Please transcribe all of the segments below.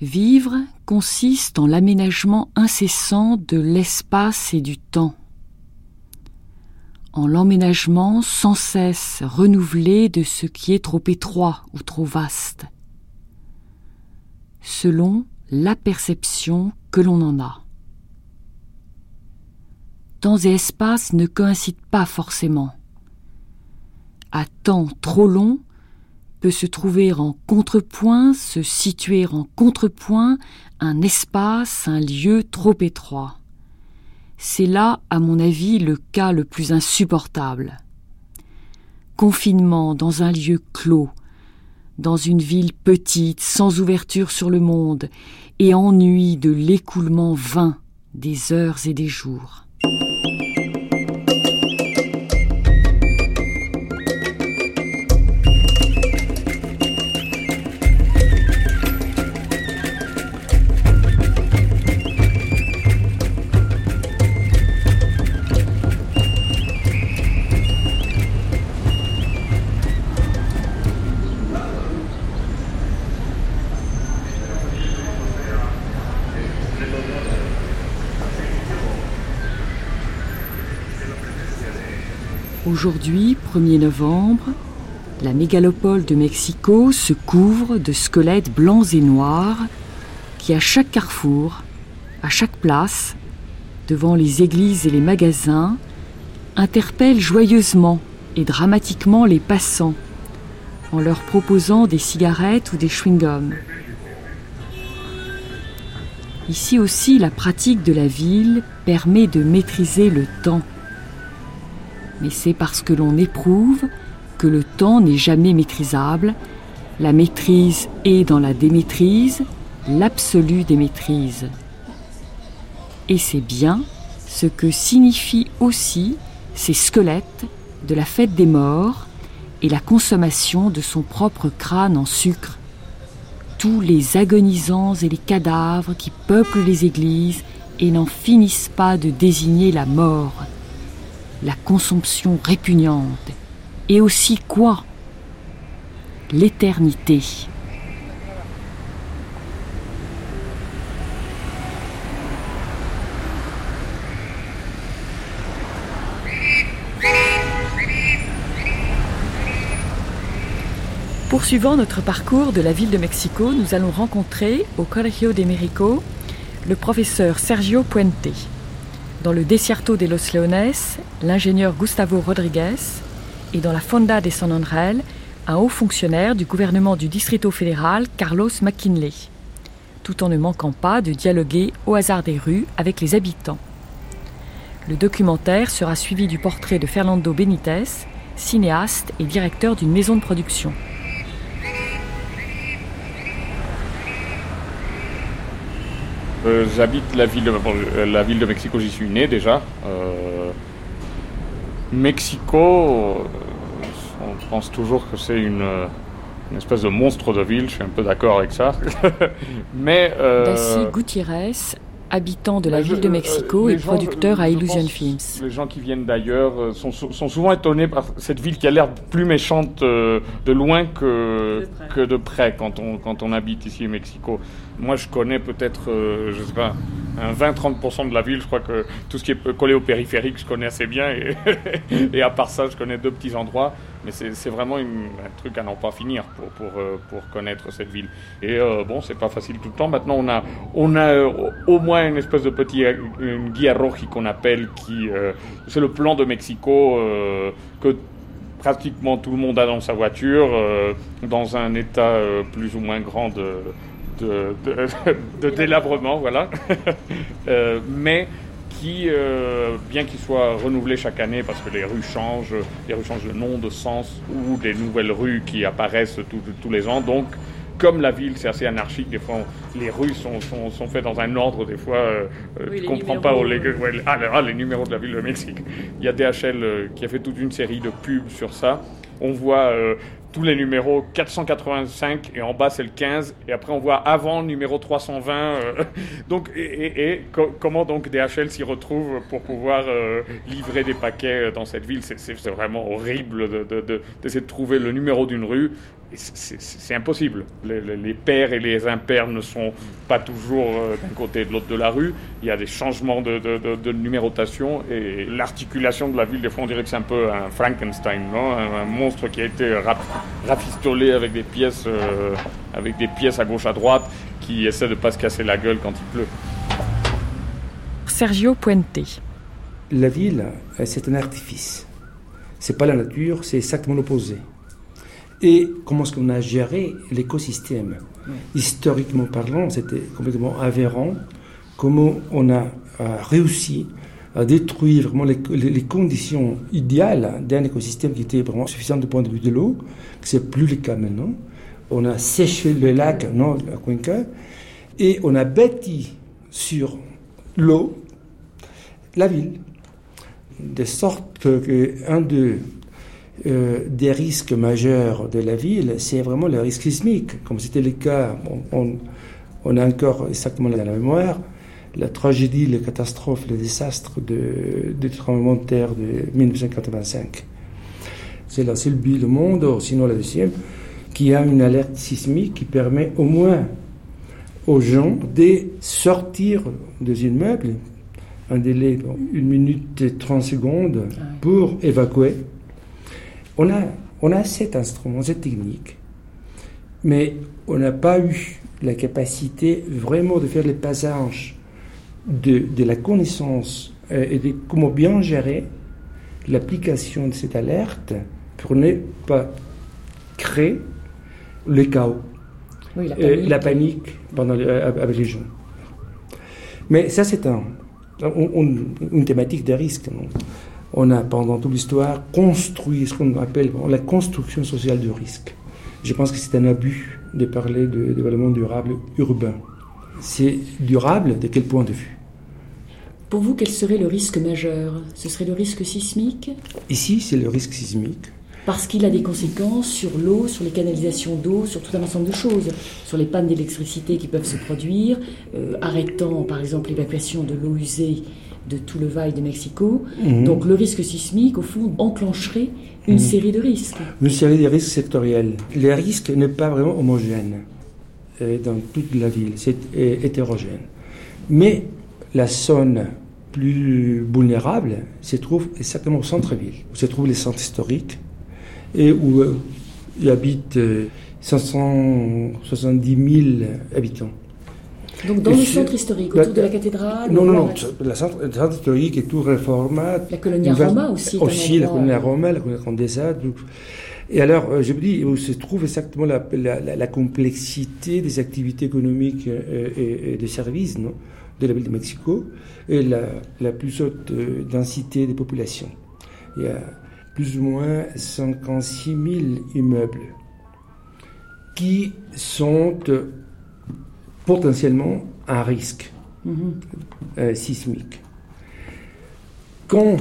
Vivre consiste en l'aménagement incessant de l'espace et du temps, en l'emménagement sans cesse renouvelé de ce qui est trop étroit ou trop vaste, selon la perception que l'on en a. Temps et espace ne coïncident pas forcément. À temps trop long, peut se trouver en contrepoint, se situer en contrepoint, un espace, un lieu trop étroit. C'est là, à mon avis, le cas le plus insupportable. Confinement dans un lieu clos, dans une ville petite, sans ouverture sur le monde, et ennui de l'écoulement vain des heures et des jours. Aujourd'hui, 1er novembre, la mégalopole de Mexico se couvre de squelettes blancs et noirs qui, à chaque carrefour, à chaque place, devant les églises et les magasins, interpellent joyeusement et dramatiquement les passants en leur proposant des cigarettes ou des chewing-gums. Ici aussi, la pratique de la ville permet de maîtriser le temps mais c'est parce que l'on éprouve que le temps n'est jamais maîtrisable, la maîtrise est dans la démaîtrise, l'absolu des maîtrises. Et c'est bien ce que signifient aussi ces squelettes de la fête des morts et la consommation de son propre crâne en sucre. Tous les agonisants et les cadavres qui peuplent les églises et n'en finissent pas de désigner la mort la consomption répugnante, et aussi quoi? L'éternité. Poursuivant notre parcours de la ville de Mexico, nous allons rencontrer au Colegio de México le professeur Sergio Puente. Dans le Desierto de los Leones, l'ingénieur Gustavo Rodriguez et dans la Fonda de San Andrés, un haut fonctionnaire du gouvernement du Distrito fédéral, Carlos McKinley, tout en ne manquant pas de dialoguer au hasard des rues avec les habitants. Le documentaire sera suivi du portrait de Fernando Benitez, cinéaste et directeur d'une maison de production. Euh, j'habite la ville, de, la ville de Mexico, j'y suis né déjà. Euh, Mexico, euh, on pense toujours que c'est une, espèce de monstre de ville, je suis un peu d'accord avec ça. Mais. Euh, Gutiérrez habitant de la ville de Mexico et producteur à Illusion Films. Les gens qui viennent d'ailleurs sont, sont, souvent étonnés par cette ville qui a l'air plus méchante de loin que de près, que de près quand, on, quand on habite ici au Mexico. Moi, je connais peut-être, euh, je sais pas, un 20-30% de la ville. Je crois que tout ce qui est collé au périphérique, je connais assez bien. Et, et à part ça, je connais deux petits endroits. Mais c'est vraiment un truc à n'en pas finir pour, pour, euh, pour, connaître cette ville. Et euh, bon, c'est pas facile tout le temps. Maintenant, on a, on a euh, au moins une espèce de petit une guia roji qu'on appelle, qui c'est le plan de Mexico que pratiquement tout le monde a dans sa voiture, dans un état plus ou moins grand de de, délabrement, voilà. Euh, mais qui, euh, bien qu'il soit renouvelé chaque année parce que les rues changent, les rues changent de nom, de sens, ou des nouvelles rues qui apparaissent tous les ans, donc comme la ville, c'est assez anarchique. Des fois, les rues sont, sont, faites dans un ordre. Des fois, euh, tu ne comprends pas. les, ah, ah, les numéros de la ville de Mexique. Il y a DHL qui a fait toute une série de pubs sur ça. On voit tous les numéros 485 et en bas c'est le 15 et après on voit avant numéro 320 euh, donc et, comment donc DHL s'y retrouve pour pouvoir euh, livrer des paquets euh, dans cette ville? C'est vraiment horrible d'essayer de, de, trouver le numéro d'une rue c'est impossible. Les, pairs et les impairs ne sont pas toujours euh, d'un côté et de l'autre de la rue. Il y a des changements de, numérotation et l'articulation de la ville, des fois, on dirait que c'est un peu un Frankenstein, non? Un, monstre qui a été rafistolé avec des pièces, euh, avec des pièces à gauche à droite, qui essaie de pas se casser la gueule quand il pleut. Sergio Puente. La ville, c'est un artifice. C'est pas la nature, c'est exactement l'opposé et comment est-ce qu'on a géré l'écosystème. Historiquement parlant, c'était complètement aberrant comment on a, réussi à détruire vraiment les, conditions idéales d'un écosystème qui était vraiment suffisant du point de vue de l'eau, que c'est plus le cas maintenant. On a séché le lac, non, la Cuenca, et on a bâti sur l'eau la ville, de sorte qu'un de euh, des risques majeurs de la ville, c'est vraiment le risque sismique, comme c'était le cas, on, on, a encore exactement dans la mémoire, la tragédie, les catastrophes, les désastres de, du tremblement de terre de 1985. C'est la seule ville au monde, sinon la deuxième, qui a une alerte sismique qui permet au moins aux gens de sortir des immeubles, un délai d'une minute et 30 secondes pour évacuer on a, on a cet instrument, cette technique, mais on n'a pas eu la capacité vraiment de faire les passages de, la connaissance euh, et de comment bien gérer l'application de cette alerte pour ne pas créer le chaos, la, panique. la panique pendant, euh, avec les gens. Mais ça, c'est un, une thématique de risque on a pendant toute l'histoire construit ce qu'on appelle la construction sociale du risque. Je pense que c'est un abus de parler de développement durable urbain. C'est durable de quel point de vue? Pour vous, quel serait le risque majeur? Ce serait le risque sismique? Ici, c'est le risque sismique. Parce qu'il a des conséquences sur l'eau, sur les canalisations d'eau, sur tout un ensemble de choses, sur les pannes d'électricité qui peuvent se produire, euh, arrêtant par exemple l'évacuation de l'eau usée de tout le Valle de Mexico. Mhm. Donc le risque sismique, au fond, enclencherait une mhm. série de risques. Une série de risques sectoriels. Les risques n'est pas vraiment homogène euh, dans toute la ville, c'est hétérogène. Mais la zone plus vulnérable se trouve exactement au centre-ville, où se trouvent les centres historiques et où euh, il habite 570 euh, 000 habitants. Donc dans le centre historique, autour de la cathédrale Non, non, non, le centre, historique est tout réformé. La colonie Roma aussi. Aussi, la colonie Roma, la colonie Condesa. Et alors, euh, je me dis, où se trouve exactement la, la, complexité des activités économiques euh, et, des services non, de la ville de Mexico et la, la plus haute euh, densité des populations. Il y a plus ou moins 56 000 immeubles qui sont potentiellement un risque euh, sismique. Quand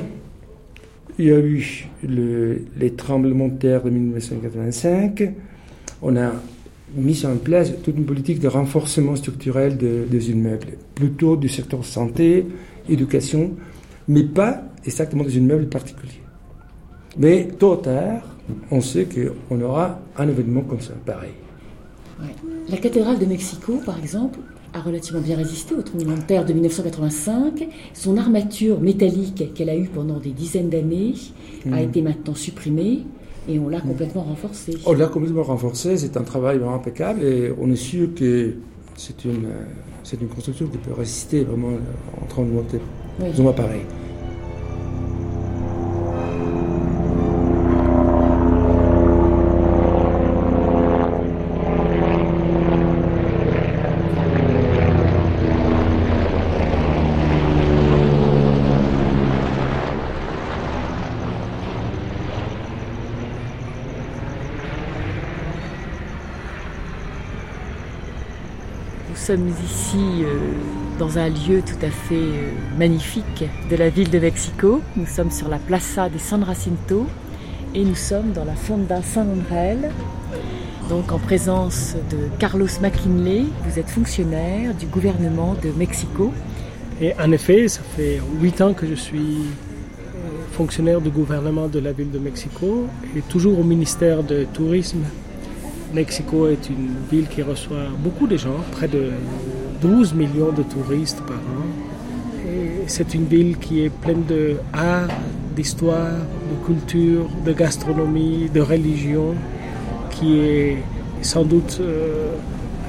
il y a eu les tremblements de terre de 1985, on a mis en place toute une politique de renforcement structurel des immeubles, plutôt du secteur santé, éducation, mais pas exactement des immeubles particuliers. Mais tôt ou tard, on sait qu'on aura un événement comme ça, pareil. La cathédrale de Mexico, par exemple, a relativement bien résisté au tremblement de terre de 1985. Son armature métallique qu'elle a eue pendant des dizaines d'années a hmm. été maintenant supprimée et on l'a complètement renforcée. On l'a complètement renforcée, c'est un travail vraiment impeccable et on est sûr que c'est une, c'est une construction qui peut résister vraiment en tremblement de terre. Oui. pareil. Sommes ici euh, dans un lieu tout à fait euh, magnifique de la ville de Mexico. Nous sommes sur la Plaza de San Jacinto et nous sommes dans la Fonda San Andrés, donc en présence de Carlos McKinley. Vous êtes fonctionnaire du gouvernement de Mexico. Et en effet, ça fait huit ans que je suis euh, fonctionnaire du gouvernement de la ville de Mexico et toujours au ministère de Tourisme Mexico est une ville qui reçoit beaucoup de gens, près de 12 millions de touristes par an. C'est une ville qui est pleine de art, d'histoire, de culture, de gastronomie, de religion, qui est sans doute euh,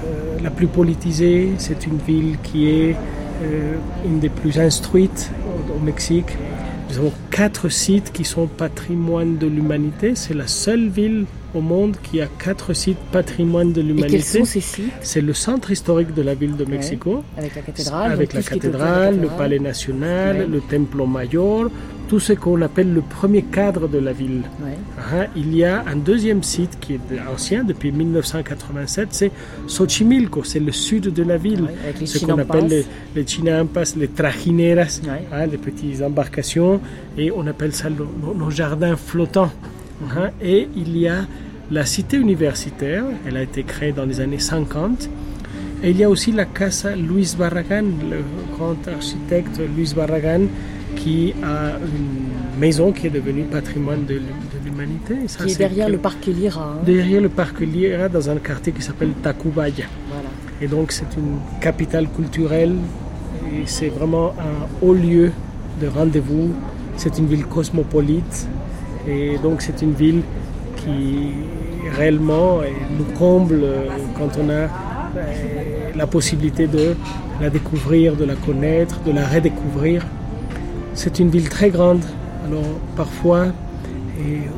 euh, la plus politisée. C'est une ville qui est euh, une des plus instruites au Mexique. Nous avons quatre sites qui sont patrimoine de l'humanité. C'est la seule ville au monde qui a quatre sites patrimoine de l'humanité. Et quels sont ces sites C'est le centre historique de la ville de Mexico. avec la cathédrale. Avec la cathédrale, le palais national, le Templo Mayor, tout ce qu'on appelle le premier cadre de la ville. Hein, il y a un deuxième site qui est ancien depuis 1987, c'est Xochimilco, c'est le sud de la ville. ce qu'on appelle les, les, chinampas, les trajineras, hein, les petites embarcations, et on appelle ça nos, jardins flottants. Hein, et il y a la cité universitaire, elle a été créée dans les années 50. Et il y a aussi la Casa Luis Barragan, le grand architecte Luis Barragan, qui a une maison qui est devenue patrimoine de, l'humanité. Qui est derrière le parc Lira. Hein. Derrière le parc Lira, dans un quartier qui s'appelle Tacubaya. Voilà. Et donc c'est une capitale culturelle et c'est vraiment un haut lieu de rendez-vous. C'est une ville cosmopolite et donc c'est une ville qui réellement nous comble quand on a euh, la possibilité de la découvrir, de la connaître, de la redécouvrir. C'est une ville très grande, alors parfois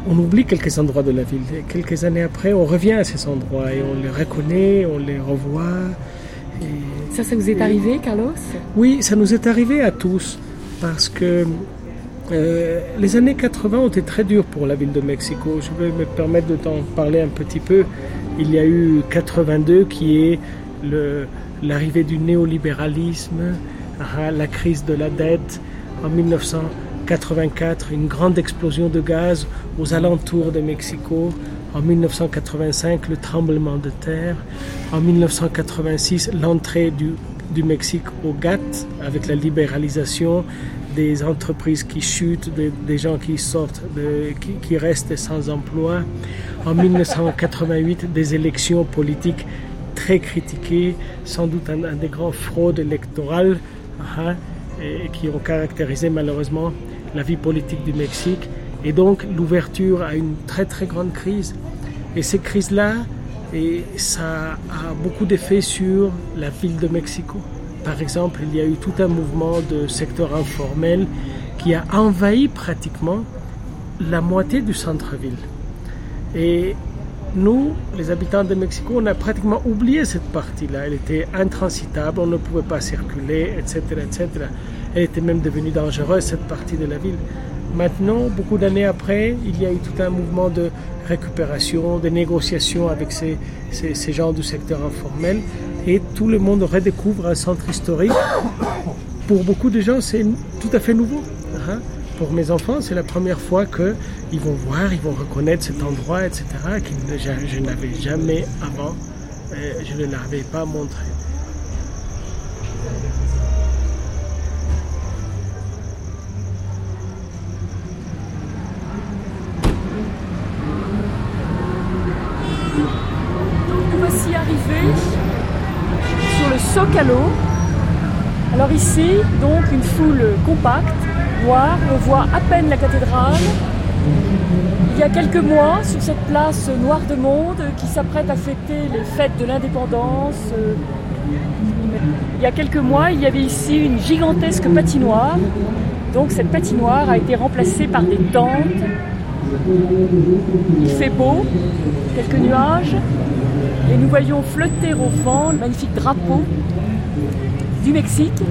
on oublie quelques endroits de la ville. Et quelques années après, on revient à ces endroits et on les reconnaît, on les revoit. ça, ça vous est arrivé, Carlos? Oui, ça nous est arrivé à tous parce que euh, les années 80 ont été très dures pour la ville de Mexico. Je vais me permettre de t'en parler un petit peu. Il y a eu 82 qui est l'arrivée du néolibéralisme, hein, la crise de la dette, en 1984 une grande explosion de gaz aux alentours de Mexico. En 1985, le tremblement de terre. En 1986, l'entrée du, du, Mexique au GATT avec la libéralisation des entreprises qui chutent, des, gens qui sortent, qui, restent sans emploi. En 1988, des élections politiques très critiquées, sans doute un, des grands fraudes électorales. Hein qui ont caractérisé malheureusement la vie politique du Mexique et donc l'ouverture à une très très grande crise. Et ces crises-là, et ça a beaucoup d'effets sur la ville de Mexico. Par exemple, il y a eu tout un mouvement de secteur informel qui a envahi pratiquement la moitié du centre-ville. Et nous, les habitants de Mexico, on a pratiquement oublié cette partie-là. Elle était intransitable, on ne pouvait pas circuler, etc., etc. Elle était même devenue dangereuse, cette partie de la ville. Maintenant, beaucoup d'années après, il y a eu tout un mouvement de récupération, de négociations avec ces, ces, gens du secteur informel, et tout le monde redécouvre un centre historique. Pour beaucoup de gens, c'est tout à fait nouveau. Hein. Pour mes enfants, c'est la première fois qu'ils vont voir, ils vont reconnaître cet endroit, etc., que je, n'avais jamais avant, euh, je ne l'avais pas montré. Donc une foule compacte, noire, on voit à peine la cathédrale. Il y a quelques mois, sur cette place noire de monde qui s'apprête à fêter les fêtes de l'indépendance, il y a quelques mois, il y avait ici une gigantesque patinoire. Donc cette patinoire a été remplacée par des tentes. Il fait beau, quelques nuages, et nous voyons flotter au vent le magnifique drapeau du Mexique.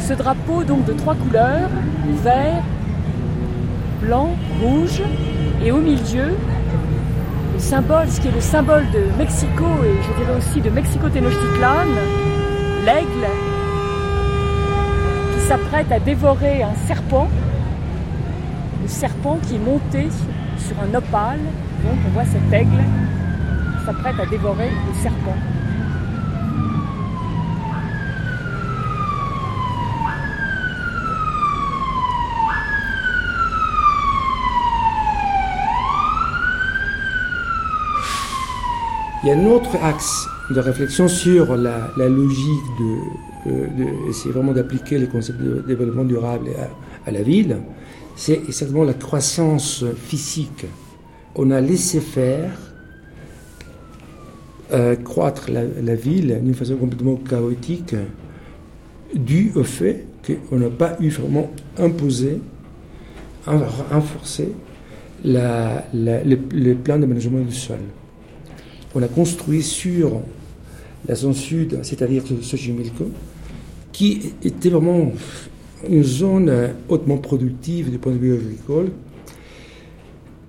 Ce drapeau donc de trois couleurs, vert, blanc, rouge, et au milieu, le symbole, ce qui est le symbole de Mexico et je dirais aussi de Mexico Tenochtitlan, l'aigle qui s'apprête à dévorer un serpent, le serpent qui est monté sur un opale, donc on voit cet aigle s'apprête à dévorer le serpent. Il y a un autre axe de réflexion sur la, logique de, euh, vraiment d'appliquer les concepts de développement durable à, la ville, c'est exactement la croissance physique. On a laissé faire euh, croître la, ville d'une façon complètement chaotique, dû au fait qu'on n'a pas eu vraiment imposé, renforcé la, les, plans d'aménagement du sol. On a construit sur la zone sud, c'est-à-dire Sochimilco, qui était vraiment une zone hautement productive du point de vue agricole.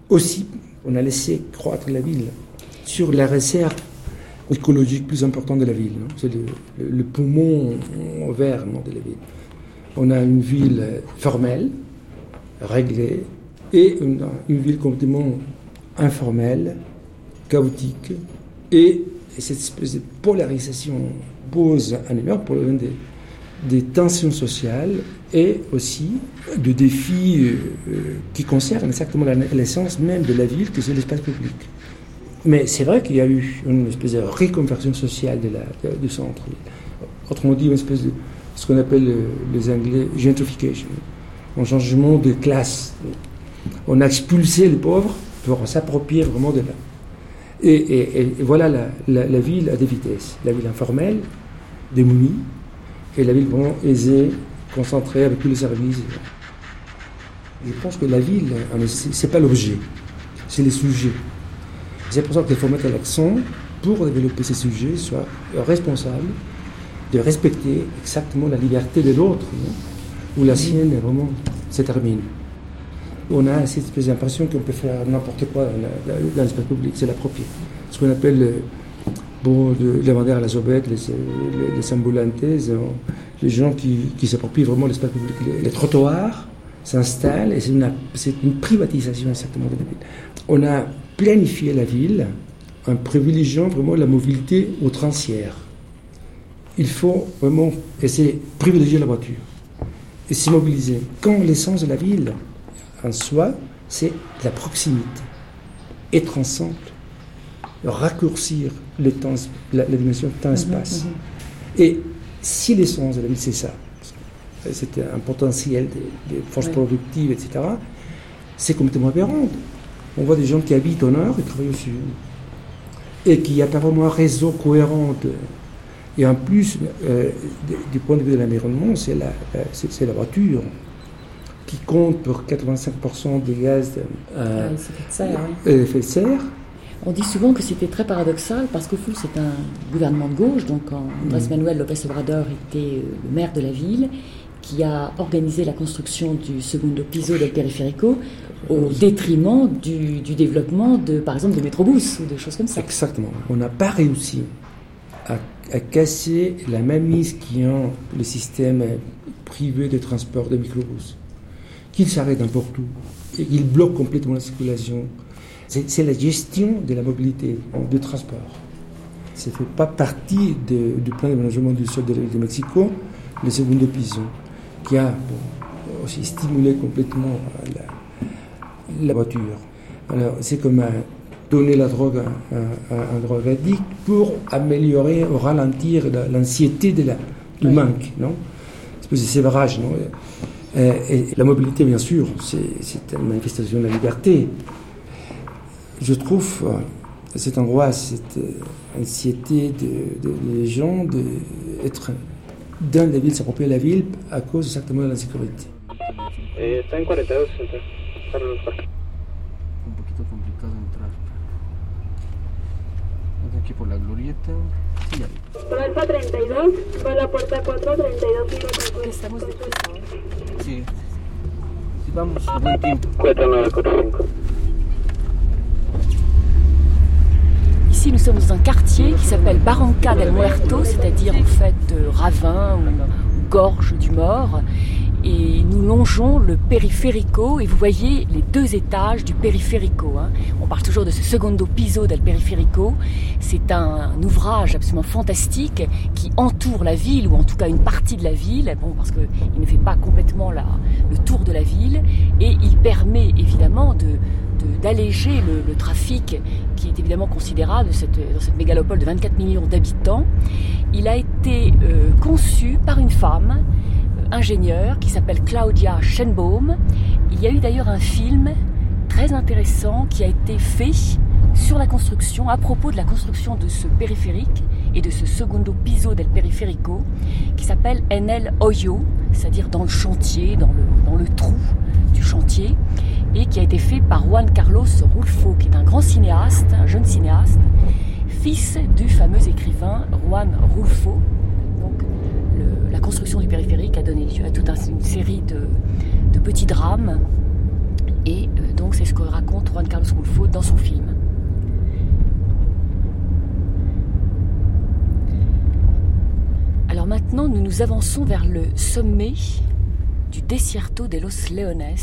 Aussi, on a laissé croître la ville sur la réserve écologique plus importante de la ville. C'est le, poumon vert de la ville. On a une ville formelle, réglée, et une, ville complètement informelle, chaotique, et, cette espèce de polarisation pose un énorme problème des, des tensions sociales et aussi de défis euh, qui concernent exactement l'essence même de la ville, que c'est l'espace public. Mais c'est vrai qu'il y a eu une espèce de reconversion sociale de la, du centre. Autrement dit, une espèce de ce qu'on appelle euh, les Anglais gentrification, un changement de classe. On a expulsé les pauvres pour s'approprier vraiment de là. Et, voilà la, la, ville à des vitesses. La ville informelle, démunie, et la ville vraiment aisée, concentrée avec tous les services. Je pense que la ville, hein, c'est pas l'objet, c'est les sujets. C'est pour ça qu'il faut mettre l'accent pour développer ces sujets, soit responsable de respecter exactement la liberté de l'autre, où la sienne vraiment se termine. On a cette espèce d'impression qu'on peut faire n'importe quoi dans l'espace public, c'est l'approprié. Ce qu'on appelle euh, bon, de, demander à la sobette, les, les, les euh, les gens qui, s'approprient vraiment l'espace public. Les, trottoirs s'installent et c'est une, une, privatisation exactement de la ville. On a planifié la ville en privilégiant vraiment la mobilité outrancière il faut vraiment essayer de privilégier la voiture et s'immobiliser. Quand l'essence de la ville, en soi, c'est la proximité, être ensemble, raccourcir le temps, la, dimension temps-espace. Mhm, mhm. Et si l'essence de la ville, c'est ça, c'est un potentiel de, forces productives, etc., c'est complètement aberrant. On voit des gens qui habitent au nord et travaillent au sud. Et qu'il n'y a pas vraiment un réseau cohérent et en plus, euh, du point de vue de l'environnement, c'est la, c'est, la voiture qui compte pour 85% des gaz euh, ah, effet de serre. On dit souvent que c'était très paradoxal parce qu'au fond c'est un gouvernement de gauche, donc Andrés mm. Manuel López Obrador était euh, le maire de la ville, qui a organisé la construction du segundo piso del periférico au détriment du, du, développement de, par exemple, de métrobus ou de choses comme ça. Exactement. On n'a pas réussi à à casser la mainmise qui ont le système privé de transport de microbus, qu'il s'arrête n'importe où et qu'il bloque complètement la circulation. C'est la gestion de la mobilité de transport. Ça ne fait pas partie du plan d'aménagement du sol de de Mexico, le second piso, qui a aussi stimulé complètement la, la voiture. Alors, c'est comme un, donner la drogue à, un drogadicte pour améliorer ou ralentir l'anxiété de la, du manque, non? De sévrage, non? Et, la mobilité, bien sûr, c'est une manifestation de la liberté. Je trouve euh, cet endroit, cette euh, anxiété des gens d'être dans la ville, s'approprier la ville à cause exactement de l'insécurité. Aquí por la glorieta. Sí, ya. Por Alfa 32, por la puerta 4, 32 Estamos de Sí. Sí, vamos, buen tiempo. 4945. Ici, nous sommes dans un quartier qui s'appelle Barranca del Muerto, c'est-à-dire en fait euh, ravin ou gorge du mort. Et nous longeons le périphérico et vous voyez les deux étages du périphérico. Hein. On parle toujours de ce secondo piso del périphérico. C'est un, ouvrage absolument fantastique qui entoure la ville ou en tout cas une partie de la ville, bon parce qu'il ne fait pas complètement le tour de la ville et il permet évidemment de, d'alléger le, trafic qui est évidemment considérable dans cette mégalopole de 24 millions d'habitants. Il a été euh, conçu par une femme ingénieure qui s'appelle Claudia Schenbaum. Il y a eu d'ailleurs un film très intéressant qui a été fait sur la construction, à propos de la construction de ce périphérique et de ce secondo piso del periférico, qui s'appelle NL Oyo, c'est-à-dire dans le chantier, dans le, dans le trou du chantier, et qui a été fait par Juan Carlos Rulfo, qui est un grand cinéaste, un jeune cinéaste, fils du fameux écrivain Juan Rulfo, la construction du périphérique a donné lieu à toute une série de, petits drames. Et euh, donc c'est ce que raconte Juan Carlos Rulfo dans son film. Alors maintenant, nous nous avançons vers le sommet du Desierto de los Leones.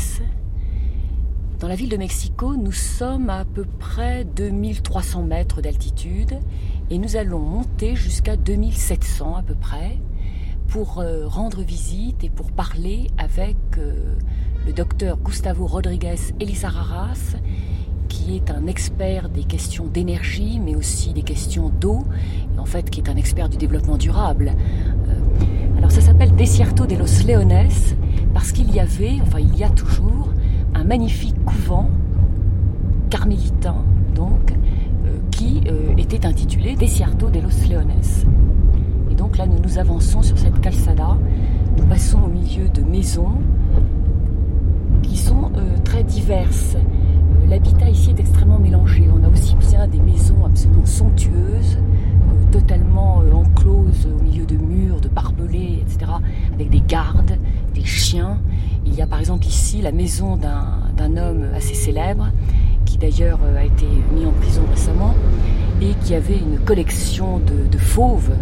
Dans la ville de Mexico, nous sommes à, à peu près 2300 mètres d'altitude et nous allons monter jusqu'à 2700 à peu près pour euh, rendre visite et pour parler avec euh, le docteur Gustavo Rodriguez Elizarraras, qui est un expert des questions d'énergie, mais aussi des questions d'eau, en fait qui est un expert du développement durable. Euh, alors ça s'appelle Desierto de los Leones, parce qu'il y avait, enfin il y a toujours, un magnifique couvent carmélitain, donc, qui était intitulé Desierto de los Leones. Donc là, nous nous avançons sur cette calzada. Nous passons au milieu de maisons qui sont euh, très diverses. Euh, l'habitat ici est extrêmement mélangé. On a aussi bien des maisons absolument somptueuses, euh, totalement encloses au milieu de murs, de barbelés, etc., avec des gardes, des chiens. Il y a par exemple ici la maison d'un homme assez célèbre, qui d'ailleurs a été mis en prison récemment, et qui avait une collection de fauves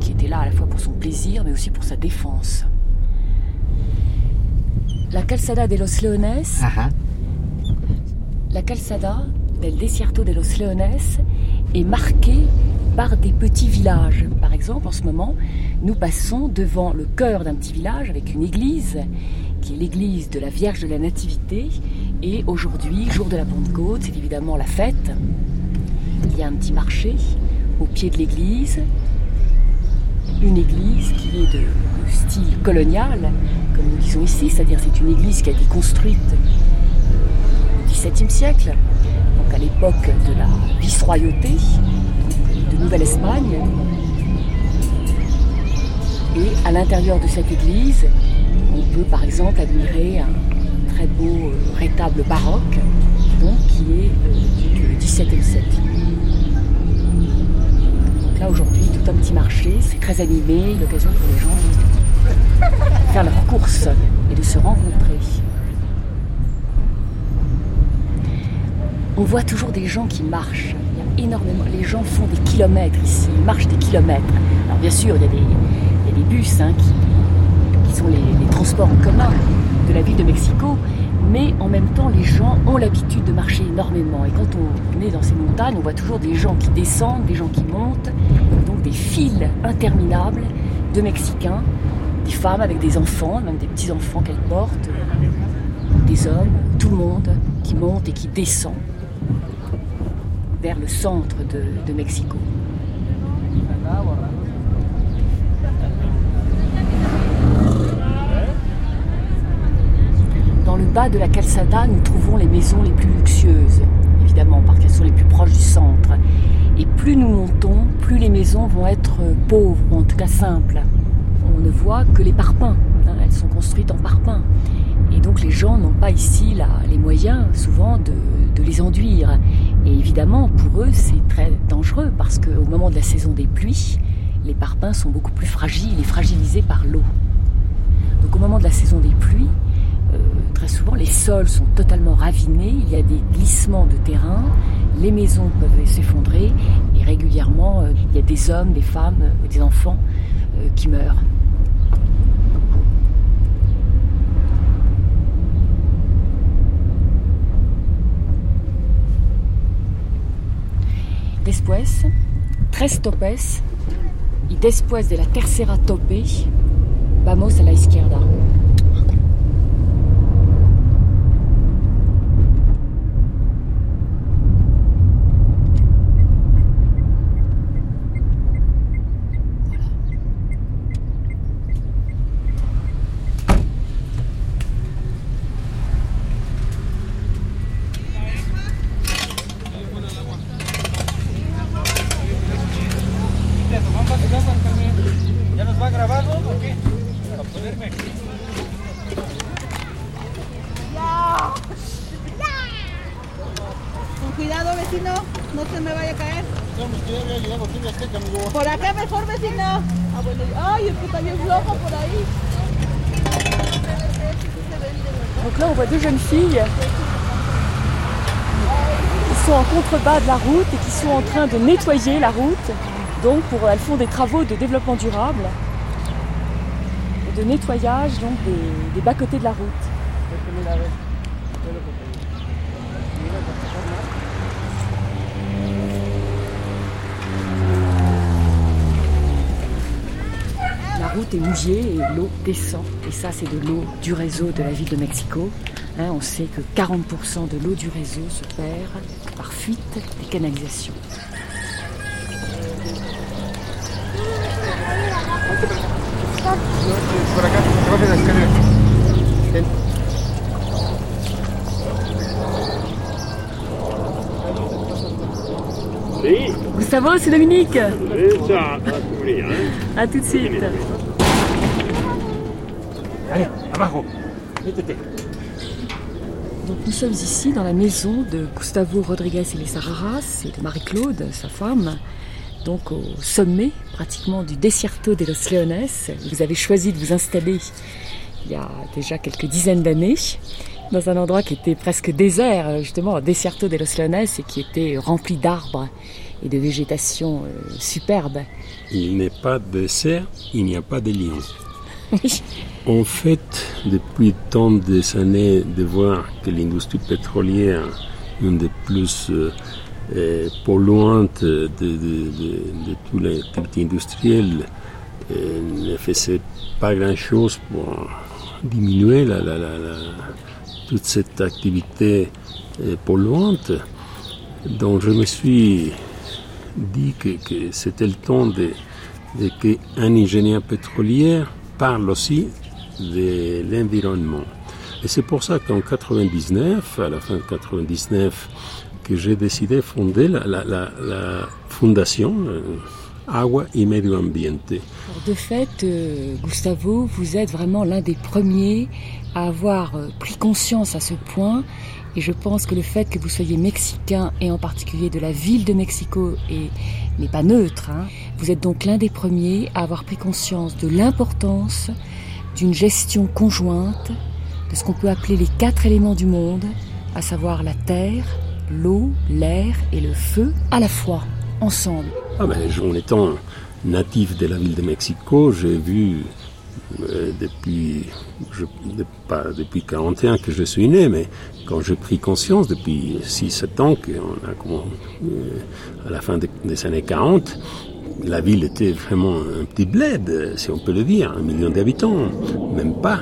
qui était là à la fois pour son plaisir, mais aussi pour sa défense. La calzada de los Leones, la calzada del Desierto de los Leones est marquée par des petits villages. Par exemple, en ce moment, nous passons devant le cœur d'un petit village avec une église, qui est l'église de la Vierge de la Nativité. Et aujourd'hui, jour de la Pentecôte, c'est évidemment la fête. Il y a un petit marché au pied de l'église une église qui est de, style colonial, comme nous disons ici, c'est-à-dire c'est une église qui a été construite au XVIIe siècle, donc à l'époque de la vice-royauté de Nouvelle-Espagne. Et à l'intérieur de cette église, on peut par exemple admirer un très beau euh, rétable baroque, donc, qui est euh, du XVIIe siècle là aujourd'hui, tout un petit marché, c'est très animé, l'occasion pour les gens de faire leurs courses et de se rencontrer. On voit toujours des gens qui marchent. Il y a énormément. Les gens font des kilomètres ici, ils marchent des kilomètres. Alors bien sûr, il y a des, bus hein, qui, sont les transports en commun de la ville de Mexico, mais en même temps, les gens ont l'habitude de marcher énormément. Et quand on est dans ces montagnes, on voit toujours des gens qui descendent, des gens qui montent, donc des files interminables de Mexicains, des femmes avec des enfants, même des petits-enfants qu'elles portent, des hommes, tout le monde qui monte et qui descend vers le centre de, de Mexico. Bas de la calçada, nous trouvons les maisons les plus luxueuses, évidemment, parce qu'elles sont les plus proches du centre. Et plus nous montons, plus les maisons vont être pauvres, ou en tout cas simples. On ne voit que les parpaings. Hein, elles sont construites en parpaings. Et donc les gens n'ont pas ici là, les moyens, souvent, de, les enduire. Et évidemment, pour eux, c'est très dangereux, parce qu'au moment de la saison des pluies, les parpaings sont beaucoup plus fragiles et fragilisés par l'eau. Donc au moment de la saison des pluies, euh, très souvent, les sols sont totalement ravinés, il y a des glissements de terrain, les maisons peuvent s'effondrer et régulièrement, euh, il y a des hommes, des femmes, euh, des enfants euh, qui meurent. después, tres topes, y después de la tercera tope, vamos a la izquierda. La route et qui sont en train de nettoyer la route. Donc pour, elles font des travaux de développement durable et de nettoyage donc, des, bas-côtés de la route. La route est mouillée et l'eau descend. Et ça, c'est de l'eau du réseau de la ville de Mexico. Hein, on sait que 40% de l'eau du réseau se perd par fuite des canalisations. Gustavo, c'est Dominique. A tout de suite. Allez, abajo. Donc nous sommes ici dans la maison de Gustavo Rodriguez et les et de Marie-Claude, sa femme, donc au sommet pratiquement du Desierto de los Leones. Vous avez choisi de vous installer il y a déjà quelques dizaines d'années dans un endroit qui était presque désert, justement, Desierto de los Leones, et qui était rempli d'arbres et de végétation euh, superbe. Il n'est pas désert, il n'y a pas de. En fait, depuis tant des années de voir que l'industrie pétrolière, une des plus euh, euh, polluantes de, tous les activités industrielles, euh, ne faisait pas grand-chose pour diminuer toute cette activité polluante. Donc je me suis dit que, c'était le temps de, de qu'un ingénieur pétrolier parle aussi de l'environnement. Et c'est pour ça qu'en 99, à la fin de 99, que j'ai décidé de fonder la, fondation euh, Agua y Medio Ambiente. De fait, euh, Gustavo, vous êtes vraiment l'un des premiers à avoir euh, pris conscience à ce point. Et je pense que le fait que vous soyez mexicain, et en particulier de la ville de Mexico, n'est pas neutre. Hein. Vous êtes donc l'un des premiers à avoir pris conscience de l'importance d'une gestion conjointe de ce qu'on peut appeler les quatre éléments du monde, à savoir la terre, l'eau, l'air et le feu, à la fois, ensemble. Ah ben, en étant natif de la ville de Mexico, j'ai vu depuis, je, pas depuis 41 que je suis né, mais quand j'ai pris conscience depuis 6-7 ans qu'on a, euh, à la fin des années 40, la ville était vraiment un petit bled, si on peut le dire, un million d'habitants, même pas.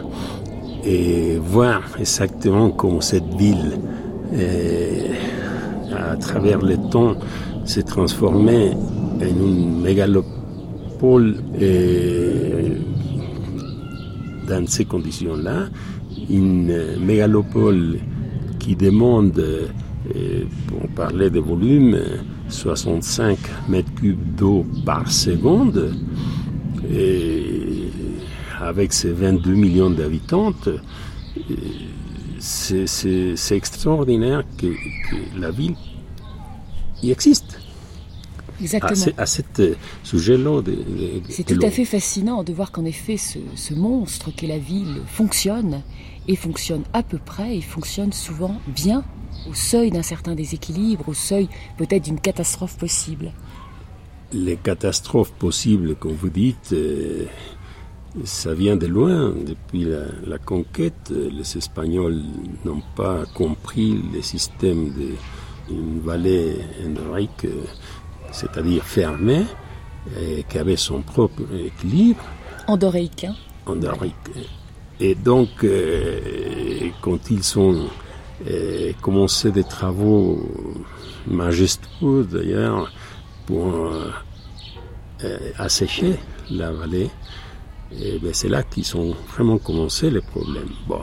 Et voir exactement comment cette ville, euh, à travers le temps, s'est transformée en une mégalopole et dans ces conditions-là, une mégalopole qui demande, euh, pour parler de volume, 65 mètres cubes d'eau par seconde. Et avec ces 22 millions d'habitants, c'est extraordinaire que, la ville y existe. Exactement. À, ce sujet-là. C'est tout à fait fascinant de voir qu'en effet, ce, ce monstre qu'est la ville fonctionne, et fonctionne à peu près, et fonctionne souvent bien au seuil d'un certain déséquilibre, au seuil peut-être d'une catastrophe possible Les catastrophes possibles, comme vous dites, euh, ça vient de loin. Depuis la, conquête, les Espagnols n'ont pas compris le système d'une vallée endorique c'est-à-dire fermé, et qui avait son propre équilibre. Hein Endorique. Et donc, euh, quand ils ont euh, commencé des travaux majestueux d'ailleurs pour euh, assécher la vallée, ben c'est là qu'ils ont vraiment commencé les problèmes. Bon,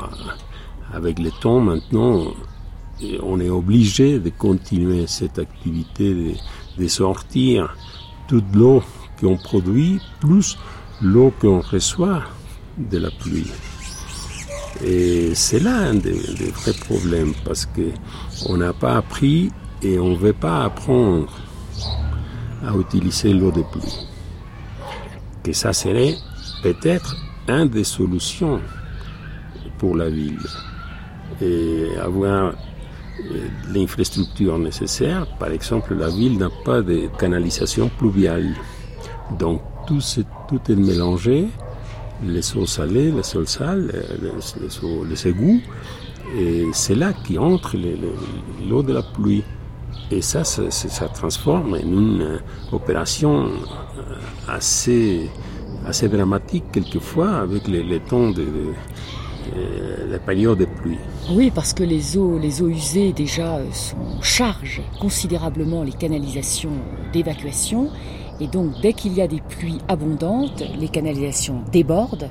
avec le temps maintenant, on est obligé de continuer cette activité de, de sortir toute l'eau qu'on produit plus l'eau qu'on reçoit de la pluie. Et c'est là un des, vrais problèmes parce que on n'a pas appris et on ne veut pas apprendre à utiliser l'eau de pluie. Que ça serait peut-être une des solutions pour la ville. Et avoir l'infrastructure nécessaire. Par exemple, la ville n'a pas de canalisation pluviale. Donc tout, est, mélangé, les eaux salées, les eaux sales, les, les, égouts, et c'est là qu'entre l'eau de la pluie. Et ça, ça, transforme en une euh, opération euh, assez, assez dramatique quelquefois avec les, les temps de, euh, la période de pluie. Oui, parce que les eaux, les eaux usées déjà euh, sont, chargent considérablement les canalisations d'évacuation. Et donc, dès qu'il y a des pluies abondantes, les canalisations débordent.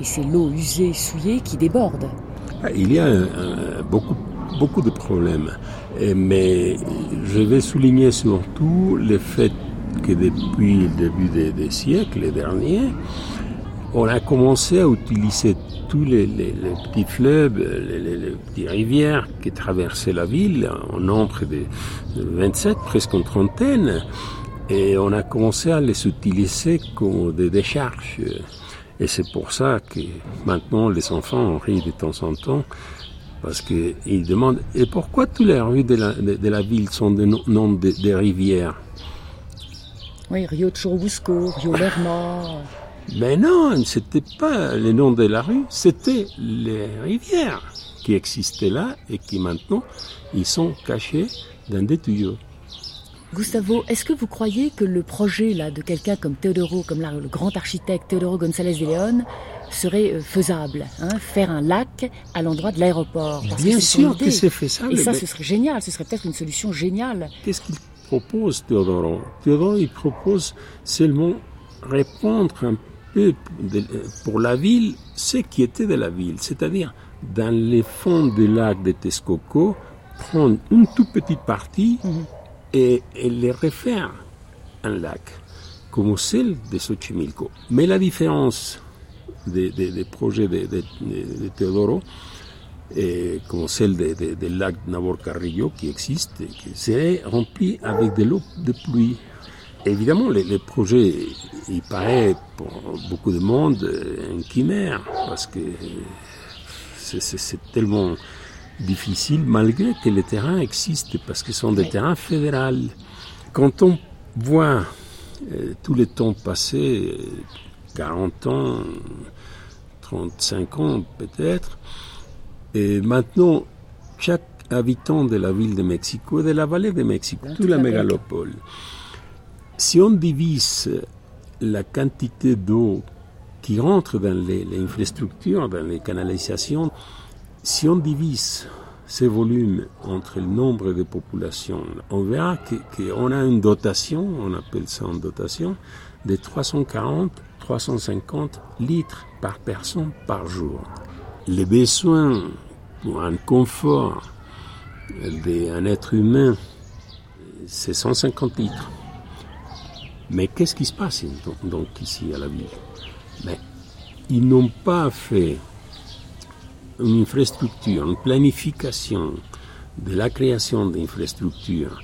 Et c'est l'eau usée, souillée qui déborde. Ah, il y a beaucoup, beaucoup de problèmes. mais je vais souligner surtout le fait que depuis le début des, des siècles derniers, on a commencé à utiliser tous les, petits fleuves, les, petites rivières qui traversaient la ville, en nombre de 27, presque une trentaine, et on a commencé à les utiliser comme des décharges. Et c'est pour ça que maintenant les enfants rient de temps en temps, parce qu'ils demandent Et pourquoi toutes les rues de la, ville sont des noms des rivières? Oui, Rio Churubusco, Rio Lerma. Mais non, c'était pas les noms de la rue, c'était les rivières qui existaient là et qui maintenant, ils sont cachés dans des tuyaux. Gustavo, est-ce que vous croyez que le projet là de quelqu'un comme Teodoro, comme le grand architecte Teodoro González de León, serait euh, faisable hein, Faire un lac à l'endroit de l'aéroport? Bien sûr que c'est faisable. Et ça, ce serait génial, ce serait peut-être une solution géniale. Qu'est-ce qu'il propose, Teodoro? Teodoro, il propose seulement répondre un pour la ville ce qui était de la ville, c'est-à-dire dans les fonds du lac de Texcoco, prendre une toute petite partie mhm. et, les refaire un lac, comme celle de Xochimilco. Mais la différence des, projets de, de, Teodoro, et comme celle des lacs Nabor Carrillo qui existe, c'est rempli avec de l'eau de pluie. Évidemment, les, projets, il paraît pour beaucoup de monde une chimère, parce que c'est tellement difficile, malgré que les terrains existent, parce que ce sont des terrains fédéraux. Quand on voit euh, tous les temps passés, 40 ans, 35 ans peut-être, et maintenant, chaque habitant de la ville de Mexico, de la vallée de Mexico, toute la mégalopole, si on divise la quantité d'eau qui rentre dans les, infrastructures, dans les canalisations, si on divise ces volumes entre le nombre de populations, on verra qu'on a une dotation, on appelle ça une dotation, de 340-350 litres par personne par jour. Les besoins pour un confort d'un être humain, c'est 150 litres. Mais qu'est-ce qui se passe donc, ici à la ville? Mais Ils n'ont pas fait une infrastructure, une planification de la création d'infrastructures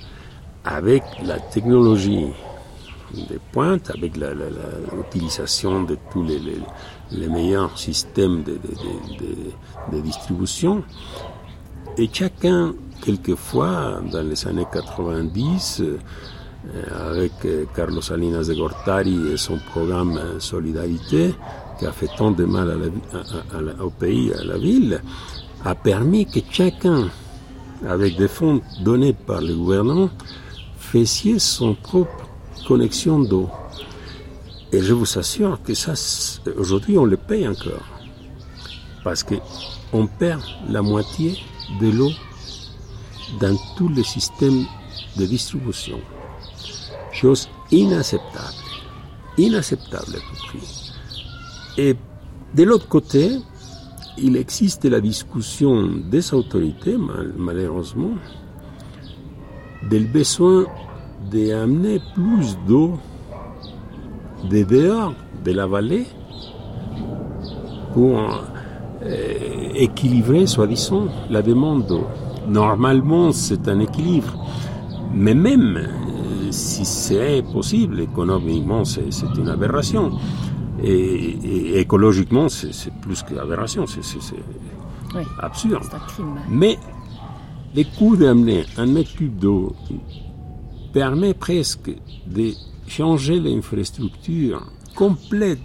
avec la technologie des pointes, avec l'utilisation de tous les, meilleurs systèmes de, distribution. Et chacun, quelquefois, dans les années 90, euh, avec euh, Carlos Salinas de Gortari et son programme euh, Solidarité, qui a fait tant de mal au pays, à la ville, a permis que chacun, avec des fonds donnés par le gouvernement, fasse son propre connexion d'eau. Et je vous assure que ça, aujourd'hui, on le paye encore. Parce qu'on perd la moitié de l'eau dans tous les systèmes de distribution. Chose inacceptable. Tout prix. Et de l'autre côté, il existe la discussion des autorités, malheureusement, du besoin d'amener plus d'eau de dehors de la vallée pour euh, équilibrer, soi-disant, la demande d'eau. Normalement, c'est un équilibre. Mais même si c'est possible, économiquement, c'est une aberration. Et, écologiquement, c'est plus qu'aberration, c'est absurde. Mais les coûts d'amener un mètre cube d'eau permet presque de changer l'infrastructure complète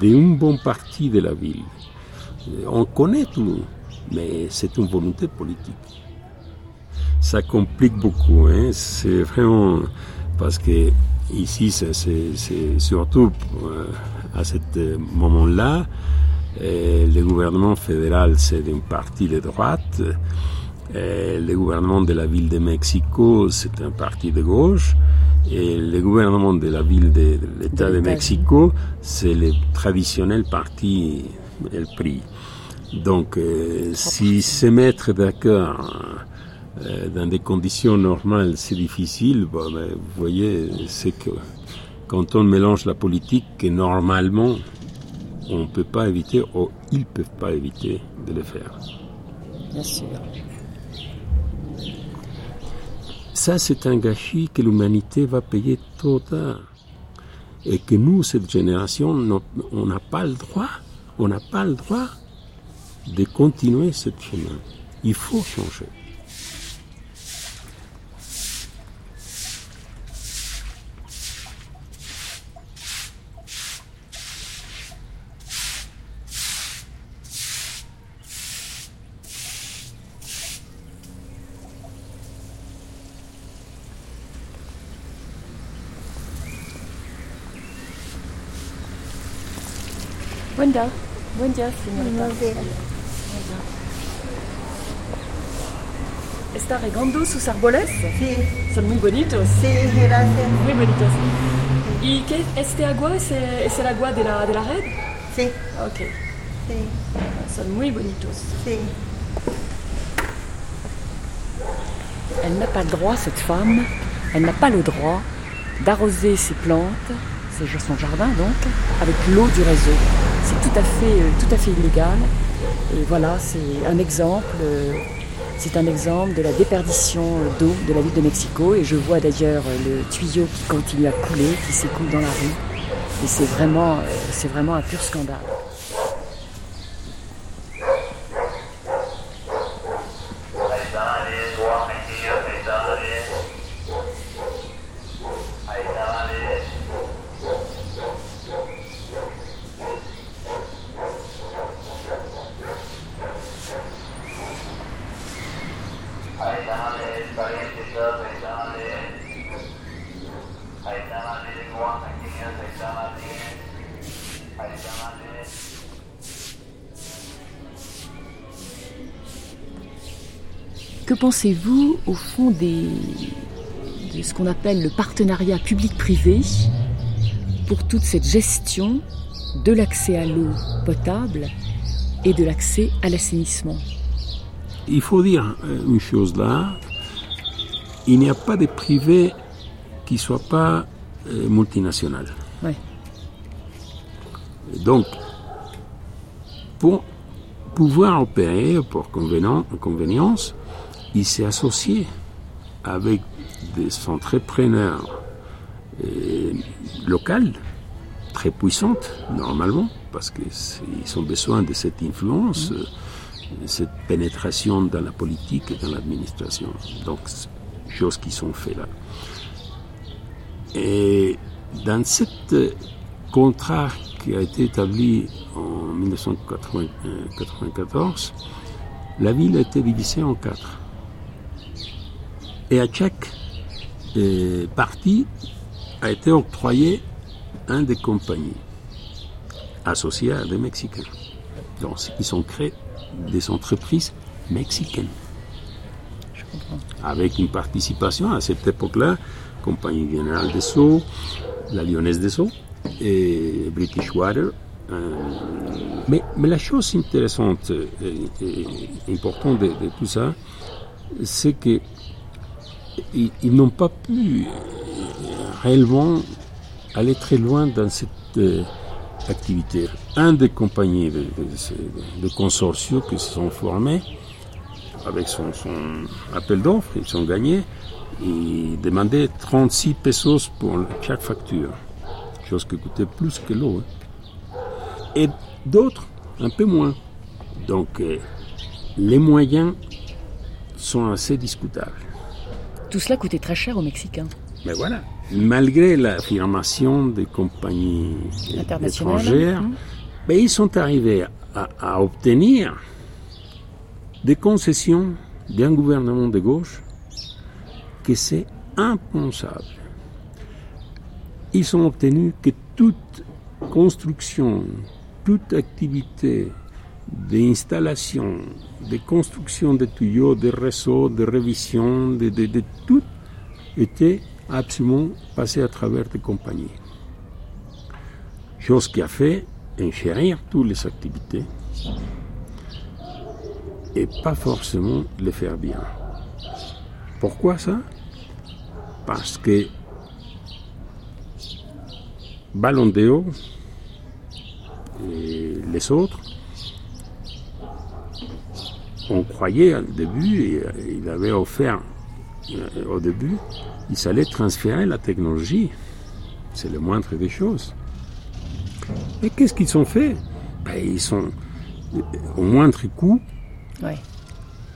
d'une bonne partie de la ville. On connaît tout, mais c'est une volonté politique. Ça complique beaucoup, hein. c'est vraiment parce que ici, c'est surtout euh, à ce moment-là, euh, le gouvernement fédéral, c'est d'une partie de droite, euh, le gouvernement de la ville de Mexico, c'est un parti de gauche, et le gouvernement de la ville de, l'État de Mexico, c'est le traditionnel parti El PRI. Donc, si se mettre d'accord euh, dans des conditions normales, c'est difficile. Bon, vous voyez, c'est que quand on mélange la politique, que normalement, on ne peut pas éviter, ou ils ne peuvent pas éviter de le faire. Bien sûr. Ça, c'est un gâchis que l'humanité va payer tôt ou tard. Et que nous, cette génération, on n'a pas le droit, on n'a pas le droit de continuer ce chemin. Il faut changer. Señorita. Buenos días. ¿Está regando sus árboles? Sí. Son muy bonitos. Sí, gracias. Muy bonitos. ¿Y qué este agua es, es el agua de la, de la red? Sí. Ok. Sí. Son muy bonitos. Sí. Elle n'a pas le droit, cette femme, elle n'a pas le droit d'arroser ses plantes, son jardin donc, avec l'eau du réseau c'est tout à fait, euh, illégal. Et voilà, c'est un exemple. Euh, c'est un exemple de la déperdition euh, d'eau de la ville de Mexico. Et je vois d'ailleurs le tuyau qui continue à couler, qui s'écoule dans la rue. Et c'est vraiment un pur scandale. Pensez-vous au fond des, de ce qu'on appelle le partenariat public-privé pour toute cette gestion de l'accès à l'eau potable et de l'accès à l'assainissement? Il faut dire euh, une chose là, il n'y a pas de privé qui ne soit pas euh, multinational. Donc, pour pouvoir opérer pour convenance, il s'est associé avec des entrepreneurs euh, locaux très puissantes normalement parce qu'ils ont besoin de cette influence, de cette pénétration dans la politique et dans l'administration. Donc, choses qui sont faites là. Et dans ce contrat qui a été établi en 1994, la ville a été divisée en quatre. Et à chaque euh, partie, a été octroyé un des compagnies associées à des Mexicains. Donc, ils ont créé des entreprises mexicaines. Je comprends. Avec une participation à cette époque-là, Compagnie Générale des Sceaux, la Lyonnaise des Sceaux et British Water. Euh, mais, mais, la chose intéressante et, importante de, de, tout ça, c'est que ils, n'ont pas pu réellement aller très loin dans cette euh, activité. Un des compagnies de, de, qui se sont formés, avec son, son appel d'offres, ils ont gagné, ils demandaient 36 pesos pour chaque facture, chose qui coûtait plus que l'eau. Hein. Et d'autres, un peu moins. Donc, euh, les moyens sont assez discutables. Tout cela coûtait très cher aux Mexicains. Mais voilà, malgré l'affirmation des compagnies étrangères, hein. mais ils sont arrivés à, à obtenir des concessions d'un gouvernement de gauche que c'est impensable. Ils ont obtenu que toute construction, toute activité d'installation, de construction de tuyaux, de réseaux, de révision, de, de, de tout était absolument passé à travers des compagnies. Chose qui a fait enchérir toutes les activités et pas forcément les faire bien. Pourquoi ça? Parce que Ballondeo et les autres, on croyait au début, et il avait offert euh, au début, il allait transférer la technologie. C'est le moindre des choses. Et qu'est-ce qu'ils ont fait? Ben, Ils sont, au moindre coût,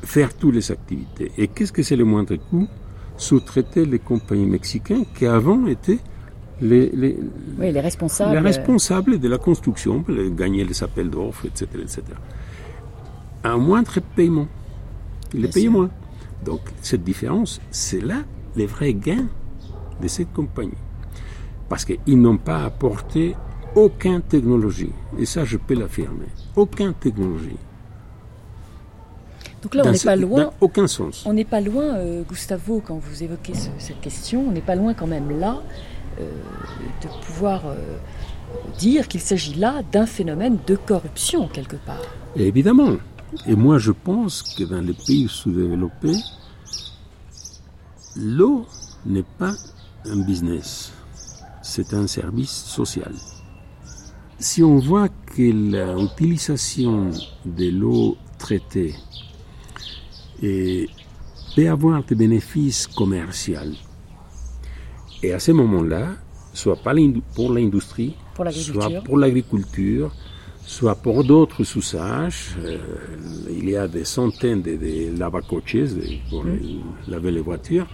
faire toutes les activités. Et qu'est-ce que c'est le moindre coût? Sous-traiter les compagnies mexicaines qui avant étaient les, les, les responsables. les responsables de la construction, gagner les appels d'offres, etc., etc. Un moindre paiement. Ils les payaient moins. Donc cette différence, c'est là les vrais gains de cette compagnie. Parce qu'ils n'ont pas apporté aucune technologie. Et ça, je peux l'affirmer. Aucune technologie. Donc là, on n'est pas loin. Dans aucun sens. On n'est pas loin, euh, Gustavo, quand vous évoquez ce, cette question, on n'est pas loin quand même là euh, de pouvoir euh, dire qu'il s'agit là d'un phénomène de corruption quelque part. Et évidemment. Et moi, je pense que dans les pays sous-développés, l'eau n'est pas un business, c'est un service social. Si on voit que l'utilisation de l'eau traitée et peut avoir des bénéfices commerciaux, et à ce moment-là, soit pour l'industrie, soit pour l'agriculture, soit pour d'autres usages. Euh, il y a des centaines de, de lavacoches pour mmh. laver les voitures,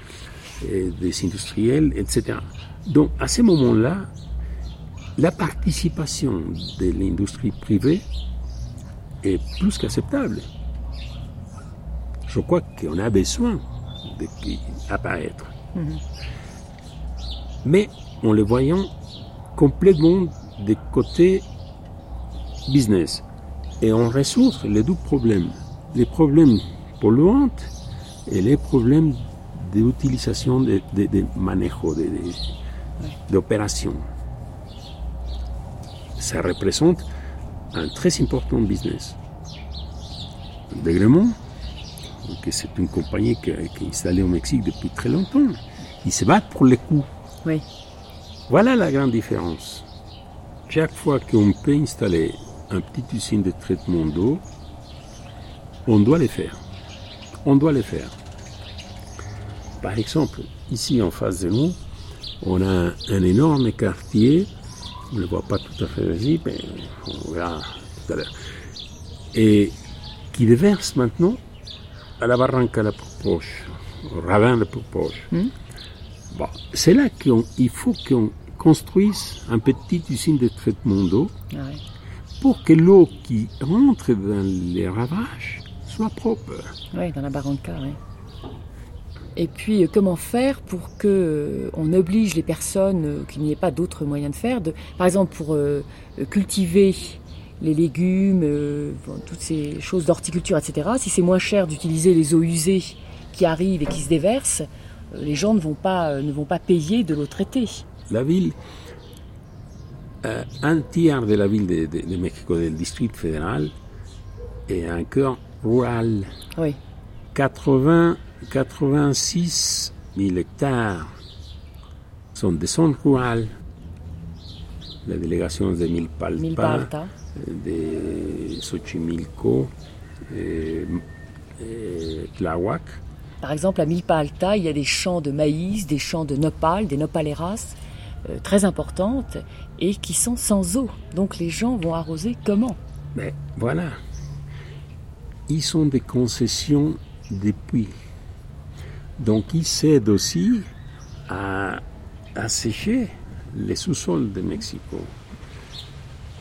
et des industriels, etc. Donc à ce moment-là, la participation de l'industrie privée est plus qu'acceptable. Je crois qu'on a besoin d'apparaître. Mmh. Mais en le voyant complètement des côtés business. Et on résout les deux problèmes. Les problèmes polluants et les problèmes d'utilisation de, de, de manejo, d'opération. Ça représente un très important business. Degremont, que c'est une compagnie qui, qui, est installée au Mexique depuis très longtemps, ils se battent pour les coûts. Oui. Voilà la grande différence. Chaque fois qu'on peut installer un petit usine de traitement d'eau, on doit les faire. On doit les faire. Par exemple, ici en face de nous, on a un énorme quartier, on ne le voit pas tout à fait ici, mais on verra tout à l'heure, et qui déverse maintenant à la Barranca la proche, au ravin la proche. Hmm. Bon, c'est là qu'il faut qu'on construise un petit usine de traitement d'eau. Ah pour que l'eau qui rentre dans les ravages soit propre. Oui, dans la barranca, oui. Et puis, euh, comment faire pour que euh, on oblige les personnes euh, qu'il n'y ait pas d'autres moyens de faire, de, par exemple pour cultiver les légumes, toutes ces choses d'horticulture, etc. Si c'est moins cher d'utiliser les eaux usées qui arrivent et qui se déversent, les gens ne vont pas, ne vont pas payer de l'eau traitée. La ville, un tiers de la ville de, de, Mexico, du district fédéral, est un cœur rural. Oui. 80 86 000 hectares sont des zones rurales. La délégation de Milpalta, de Xochimilco, et, Tlahuac. Par exemple, à Milpa Alta, il y a des champs de maïs, des champs de nopal, des nopaleras, euh, très importantes et qui sont sans eau. Donc les gens vont arroser comment? Mais voilà. Ils sont des concessions des puits. Donc il s'aide aussi à, sécher les sous-sols de Mexico.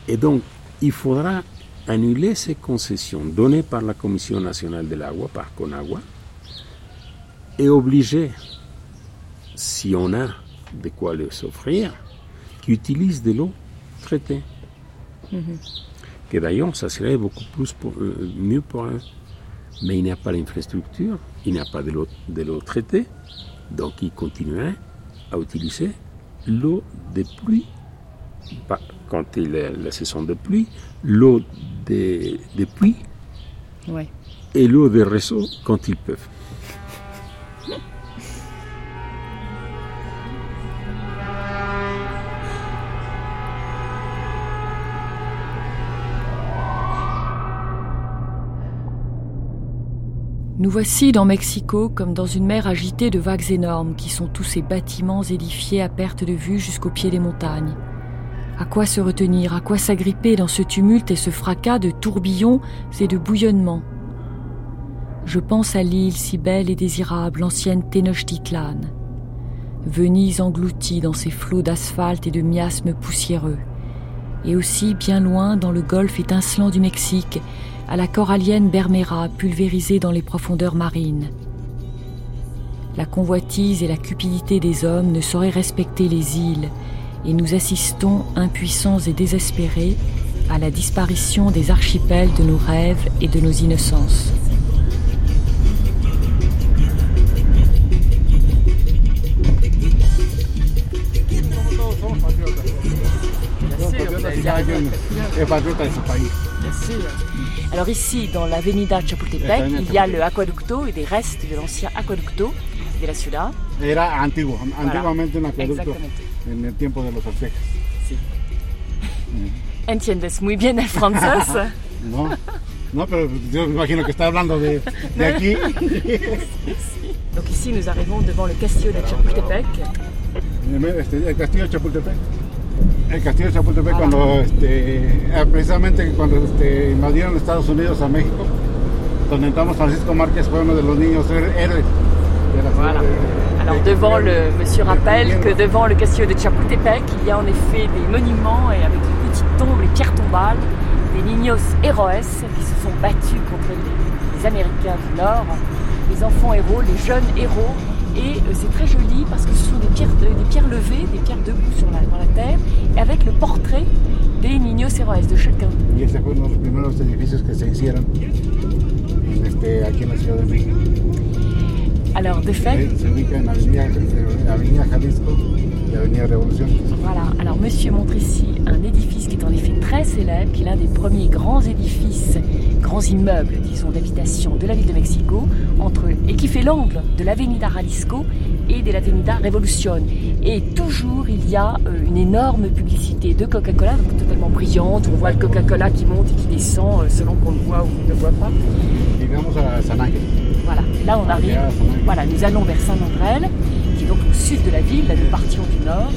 Et donc il faudra annuler ces concessions données par la Commission nationale de l'agua, par Conagua, et obliger, si on a de quoi les offrir, utilisent de l'eau traitée. Que d'ailleurs, ça serait beaucoup plus euh, mieux pour eux mais il n'y a pas d'infrastructure, il n'y a pas de l'eau traitée, donc il continuait à utiliser l'eau de pluie, quand il est la saison de pluie, l'eau des, puits et l'eau des réseaux quand ils peuvent. Nous voici dans Mexico comme dans une mer agitée de vagues énormes qui sont tous ces bâtiments édifiés à perte de vue jusqu'au pied des montagnes. À quoi se retenir, à quoi s'agripper dans ce tumulte et ce fracas de tourbillons et de bouillonnements? Je pense à l'île si belle et désirable, l'ancienne Tenochtitlan. Venise engloutie dans ses flots d'asphalte et de miasmes poussiéreux. Et aussi bien loin dans le golfe étincelant du Mexique, à la corallienne Bermera pulvérisée dans les profondeurs marines. La convoitise et la cupidité des hommes ne sauraient respecter les îles, et nous assistons, impuissants et désespérés, à la disparition des archipels de nos rêves et de nos innocences. Alors ici, dans l'avenida Chapultepec, il y a le aqueducto et des restes de l'ancien aqueducto de la ciudad. Era antiguo, antiguamente un acueducto en el tiempo de los aztecas. Sí. ¿Entiendes muy bien el francés? no, no, pero yo me imagino que está hablando de, de aquí. Donc ici, nous arrivons devant le castillo de Chapultepec. El castillo de Chapultepec. El castillo de Chapultepec cuando este, eh, precisamente cuando este, invadieron Estados Unidos a México, donde entramos Francisco Márquez fue uno de los niños héroes. Voilà. Alors devant le, monsieur rappelle que devant le castillo de Chapultepec, il y a en effet des monuments et avec des petites tombes, les pierres tombales, des niños héroes qui se sont battus contre les, les Américains du Nord, les enfants héros, les jeunes héros et euh, c'est très joli parce que ce sont des pierres, des pierres levées, des pierres debout sur la, dans la terre, et avec le portrait des niños héroes de chacun. Y este fue uno de los primeros edificios que se hicieron en este, aquí en la Ciudad de México. Alors, de fait. Se ubica en Avenida Jalisco et Avenida Révolution. Voilà, alors monsieur montre ici un édifice qui est en effet très célèbre, qui est l'un des premiers grands édifices, grands immeubles, disons, d'habitation de la ville de Mexico, entre, et qui fait l'angle de l'Avenida Jalisco et de l'Avenida Revolution. Et toujours, il y a euh, une énorme publicité de Coca-Cola, totalement brillante. On voit le Coca-Cola qui monte et qui descend euh, selon qu'on le voit ou qu'on ne le voit pas. à San Voilà, là on arrive. Voilà, nous allons vers Saint-André, qui est donc au sud de la ville. Là, nous partions du nord.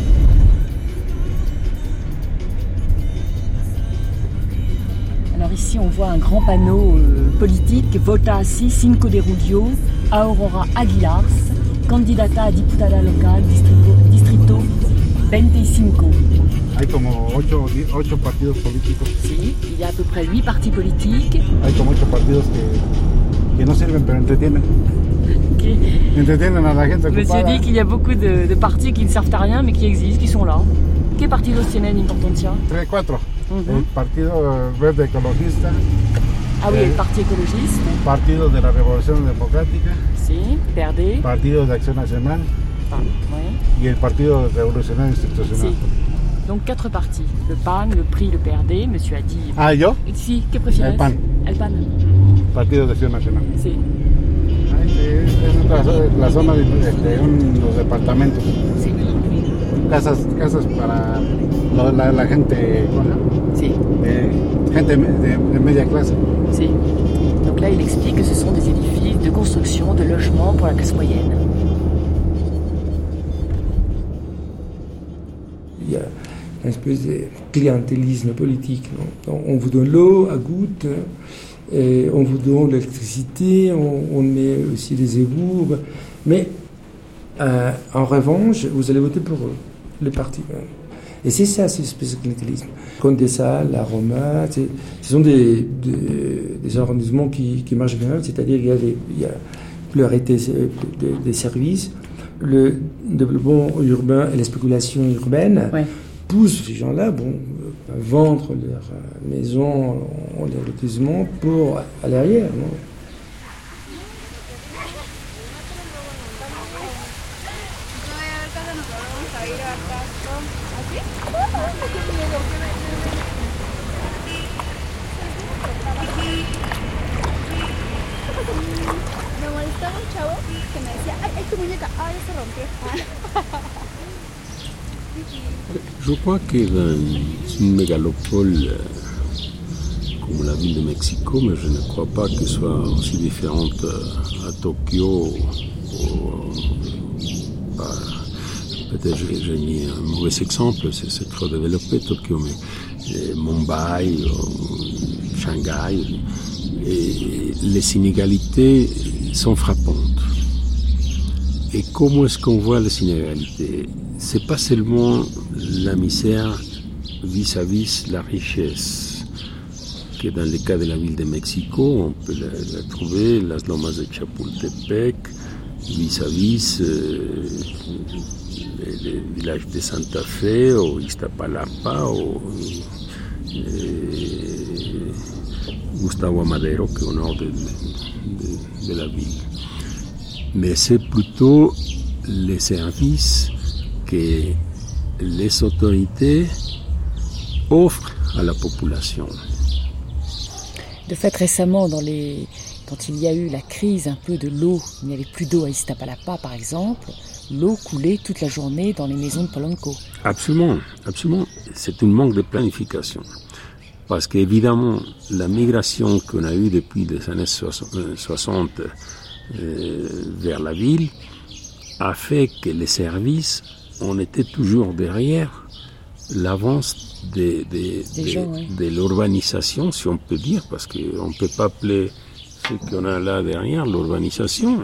ici, on voit un grand panneau euh, politique Vota si Cinco de Rubio a Aurora Aguilar, candidata a diputada local, distrito, 25. 8, 8 il y a à peu près 8 partis politiques. Hay y a beaucoup de, partis qui ne servent à rien, mais qui existent, qui sont là. ¿Qué partidos tienen 3, 4. el Partido Verde Ecologista. Ah oui, el eh, Partido Ecologista. Partido de la Revolución Democrática. Sí, Verde. Partido de Acción Nacional. Ah. Y el Partido Revolucionario Institucional. Sí. Donc quatre partis. Le PAN, le PRI, le PRD. Monsieur a. Ah, yo? Sí, ¿qué prefieres? El PAN. El PAN. Partido de Acción Nacional. Sí. Ah, este es, la zona de, este, los departamentos. Casas, casas para lo- la, la gente. Si. Eh, gente de, de media clase. Si. Donc là, il explique que ce sont des édifices de construction, de logements pour la classe moyenne. Il y a une espèce de clientélisme politique. non? On vous donne l'eau à gouttes, et on vous donne l'électricité, on, on met aussi des ébouts. Mais euh, en revanche, vous allez voter pour eux, les partis. hein. Et c'est ça, de clientélisme. Condessa, la Roma, c'est- ce sont des, des, des arrondissements qui, qui marchent bien, c'est-à-dire qu'il y a, des, il y a pluralité euh, des, des services, le développement urbain et la spéculation urbaine Ouais. poussent ces gens-là bon, euh, à vendre leur euh, maison, leur lotissement pour à l'arrière. non Me molestaba un chavo que me decía, ay, ay, tu muñeca, ay, ya se rompió. Je crois que une mégalopole euh, comme la ville de Mexico, mais je ne crois pas qu'elle soit aussi différente euh, à Tokyo. bah, Peut-être j'ai mis un mauvais exemple, c'est trop développé Tokyo, mais euh, Mumbai, Shanghai, et les inégalités sont frappantes. Et comment est-ce qu'on voit les inégalités? C'est pas seulement la misère vis-à-vis la richesse, que dans le cas de la ville de Mexico, on peut la, la trouver, las lomas de Chapultepec, vis-à-vis euh, le, le village de Santa Fe, ou Iztapalapa, ou euh, Gustavo Amadero, qui est au nord de la ville. Mais c'est plutôt les services que les autorités offrent à la population. De fait, récemment, dans les... quand il y a eu la crise un peu de l'eau, il n'y avait plus d'eau à Iztapalapa, par exemple, l'eau coulait toute la journée dans les maisons de Polanco. Absolument, absolument. C'est un manque de planification. Parce qu'évidemment, la migration qu'on a eue depuis les années 60 euh, vers la ville a fait que les services ont été toujours derrière l'avance de l'urbanisation, si on peut dire, parce qu'on ne peut pas appeler ce qu'on a là derrière l'urbanisation.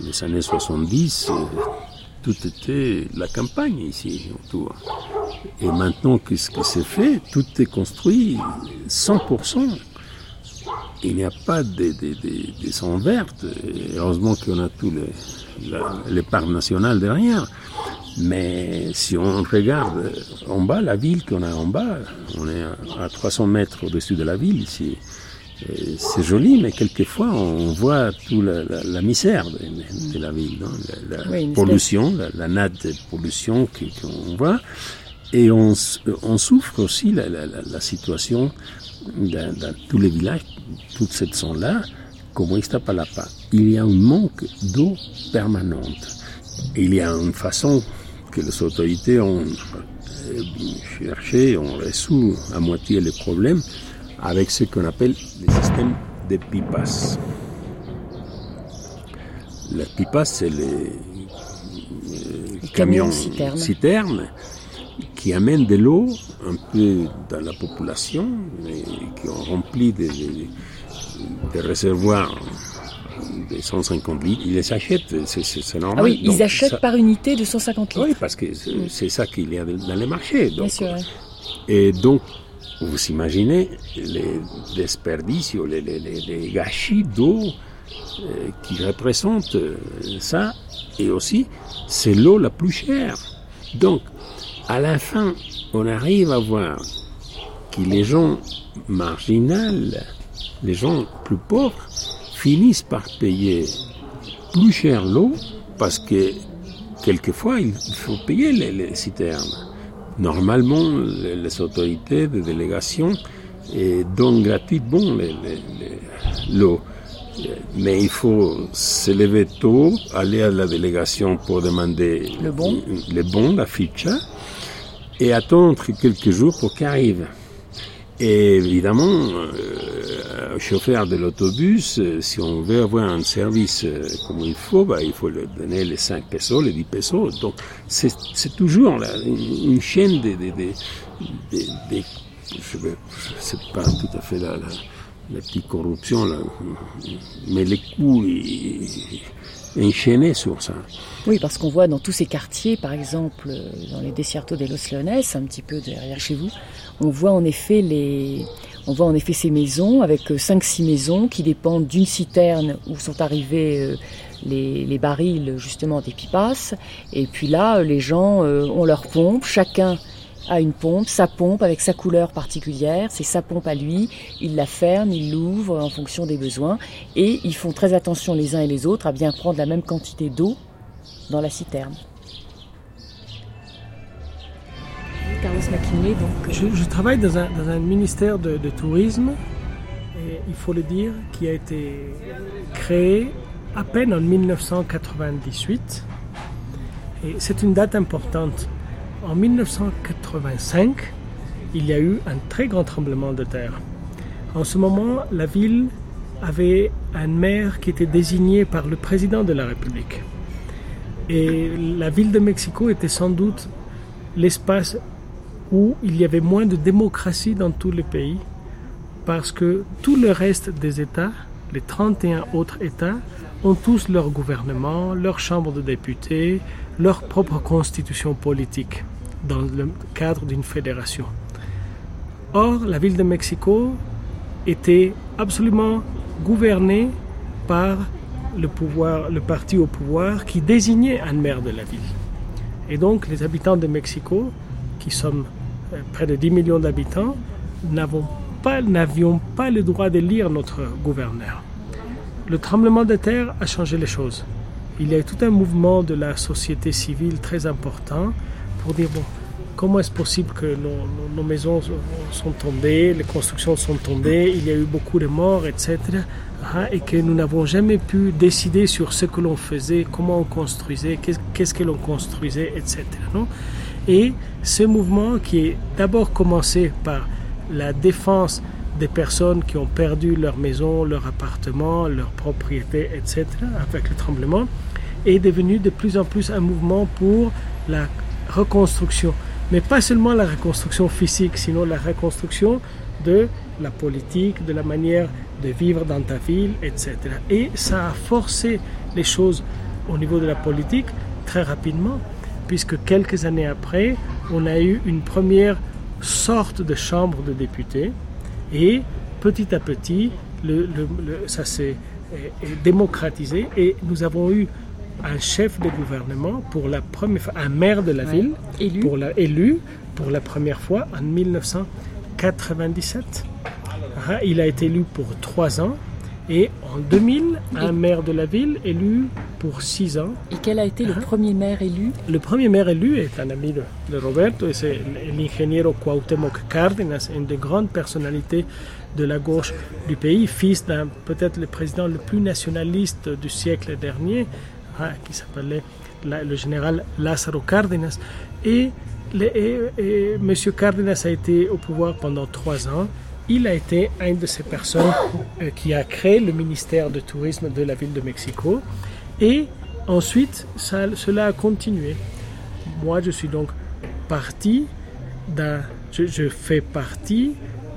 Les années 70, euh, tout était la campagne ici autour. Et maintenant, qu'est-ce qui s'est fait? Tout est construit 100%. Il n'y a pas de, de, de, de zones vertes. Et heureusement qu'on a tous les, la- les parcs nationaux derrière. Mais si on regarde en bas, la ville qu'on a en bas, on est à- à 300 mètres au-dessus de la ville ici. Et C'est joli, mais quelquefois on voit toute la, la- la misère de, la ville, non? La, Oui, pollution, la, la natte de pollution qu'on voit. Et on, on souffre aussi la, la, la, la situation dans, dans tous les villages, toute cette zone-là, comme Iztapalapa. Il y a un manque d'eau permanente. Il y a une façon que les autorités ont euh, cherché, ont résolu à moitié les problèmes avec ce qu'on appelle le système de pipas. Les pipas, c'est les, euh, camions citernes. citernes qui amènent de l'eau un peu dans la population et qui ont rempli des, des- des réservoirs de 150 litres. Ils les achètent, c'est- normal. Ah oui, ils Donc, achètent ça- par unité de 150 litres. Oui, parce que c'est c'est ça qu'il y a dans les marchés. Bien Donc, sûr. ouais. et donc, vous imaginez les desperdicios, les, les, gâchis d'eau qui représente ça, et aussi c'est l'eau la plus chère. Donc, à la fin, on arrive à voir que les gens marginaux, les gens plus pauvres, finissent par payer plus cher l'eau parce que quelquefois il faut payer les, citernes. Normalement, les, autorités de délégation donnent gratuitement l'eau. Mais il faut se lever tôt, aller à la délégation pour demander le bon, le bon la ficha, et attendre quelques jours pour qu'il arrive. Et évidemment, euh, chauffeur de l'autobus, euh, si on veut avoir un service euh, comme il faut, bah, il faut lui donner les 5 pesos, les 10 pesos. Donc c'est toujours là, une, chaîne de, de, de, de je ne sais pas tout à fait la, la, petite corruption, là, mais les coûts sur ça. Oui, parce qu'on voit dans tous ces quartiers, par exemple dans les Desiertos de los Leones, un petit peu derrière chez vous, on voit en effet ces maisons avec 5-6 maisons qui dépendent d'une citerne où sont arrivés euh, les, les, barils justement des pipas. Et puis là, les gens euh, ont leur pompe, chacun a une pompe, sa pompe avec sa couleur particulière, c'est sa pompe à lui, il la ferme, il l'ouvre en fonction des besoins et ils font très attention les uns et les autres à bien prendre la même quantité d'eau dans la citerne. Carlos donc. Je, travaille dans un, ministère de, de, tourisme, et il faut le dire, qui a été créé à peine en 1998. Et c'est une date importante en 1985, il y a eu un très grand tremblement de terre. En ce moment, la ville avait un maire qui était désigné par le président de la République. Et la ville de Mexico était sans doute l'espace où il y avait moins de démocratie dans tous les pays, parce que tout le reste des États, les 31 autres États, ont tous leur gouvernement, leur chambre de députés, leur propre constitution politique dans le cadre d'une fédération. Or, la ville de Mexico était absolument gouvernée par le, pouvoir, le parti au pouvoir qui désignait un maire de la ville. Et donc, les habitants de Mexico, qui sommes euh, près de 10 millions d'habitants, n'avions pas, pas le droit de lire notre gouverneur. Le tremblement de terre a changé les choses. Il y a eu tout un mouvement de la société civile très important pour dire, bon, comment est-ce possible que nos, maisons sont tombées, les constructions sont tombées, il y a eu beaucoup de morts, etc. Hein, et que nous n'avons jamais pu décider sur ce que l'on faisait, comment on construisait, qu'est-ce que l'on construisait, etc. Non? Et ce mouvement qui est d'abord commencé par la défense des personnes qui ont perdu leur maison, leur appartement, leur propriété, etc., avec le tremblement, est devenu de plus en plus un mouvement pour la reconstruction. Mais pas seulement la reconstruction physique, sinon la reconstruction de la politique, de la manière de vivre dans ta ville, etc. Et ça a forcé les choses au niveau de la politique très rapidement, puisque quelques années après, on a eu une première sorte de chambre de députés, et petit à petit, ça s'est démocratisé, et nous avons eu un chef de gouvernement pour la première fois, un maire de la ville, élu. Pour la, élu pour la première fois en 1997. Ah, il a été élu pour trois ans et en 2000, un maire de la ville élu pour six ans. Et quel a été le ah. premier maire élu? Le premier maire élu est un ami de, Roberto, c'est l'ingénieur Cuauhtémoc Cárdenas, une des grandes personnalités de la gauche du pays, fils d'un peut-être le président le plus nationaliste du siècle dernier, Qui s'appelait le général Lázaro Cárdenas. Et, M. Cárdenas a été au pouvoir pendant trois ans. Il a été une de ces personnes euh, qui a créé le ministère de tourisme de la ville de Mexico. Et ensuite, cela a continué. Moi, je suis donc parti je fais partie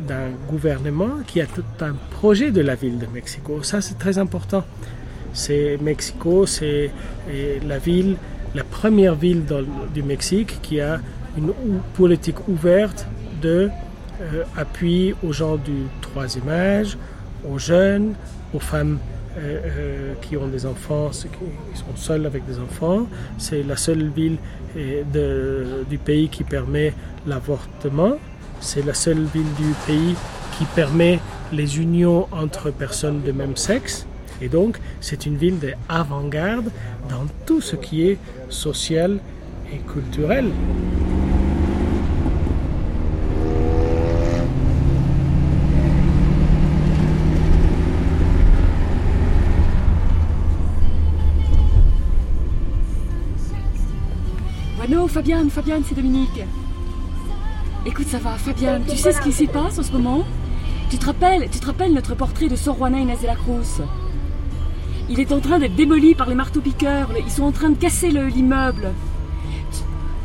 d'un gouvernement qui a tout un projet de la ville de Mexico. Ça, c'est très important c'est Mexico, c'est la ville, la première ville du Mexique qui a une politique ouverte de euh, appui aux gens du troisième âge, aux jeunes, aux femmes qui ont des enfants, qui sont seuls avec des enfants. C'est la seule ville du pays qui permet l'avortement. C'est la seule ville du pays qui permet les unions entre personnes de même sexe. Et donc, c'est une ville d'avant-garde dans tout ce qui est social et culturel. Bueno, Fabienne, Fabienne, c'est Dominique. Écoute, ça va, Fabienne, tu sais ce qui s'y passe en ce moment? Tu te rappelles, tu te rappelles notre portrait de Sor Juana Inés de la Cruz? Il est en train d'être démoli par les marteaux-piqueurs. Ils sont en train de casser l'immeuble.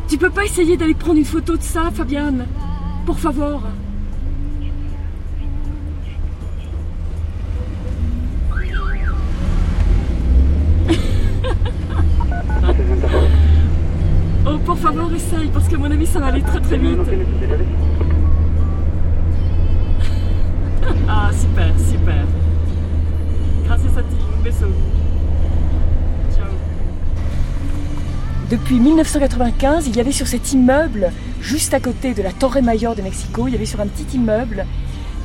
Tu, peux pas essayer d'aller prendre une photo de ça, Fabienne Pour favor. oh, pour favor, essaye, parce que à mon avis, ça va aller très très vite. Ah, super, super. Gracias a ti. Depuis 1995, il y avait sur cet immeuble, juste à côté de la Torre Mayor de Mexico, il y avait sur un petit immeuble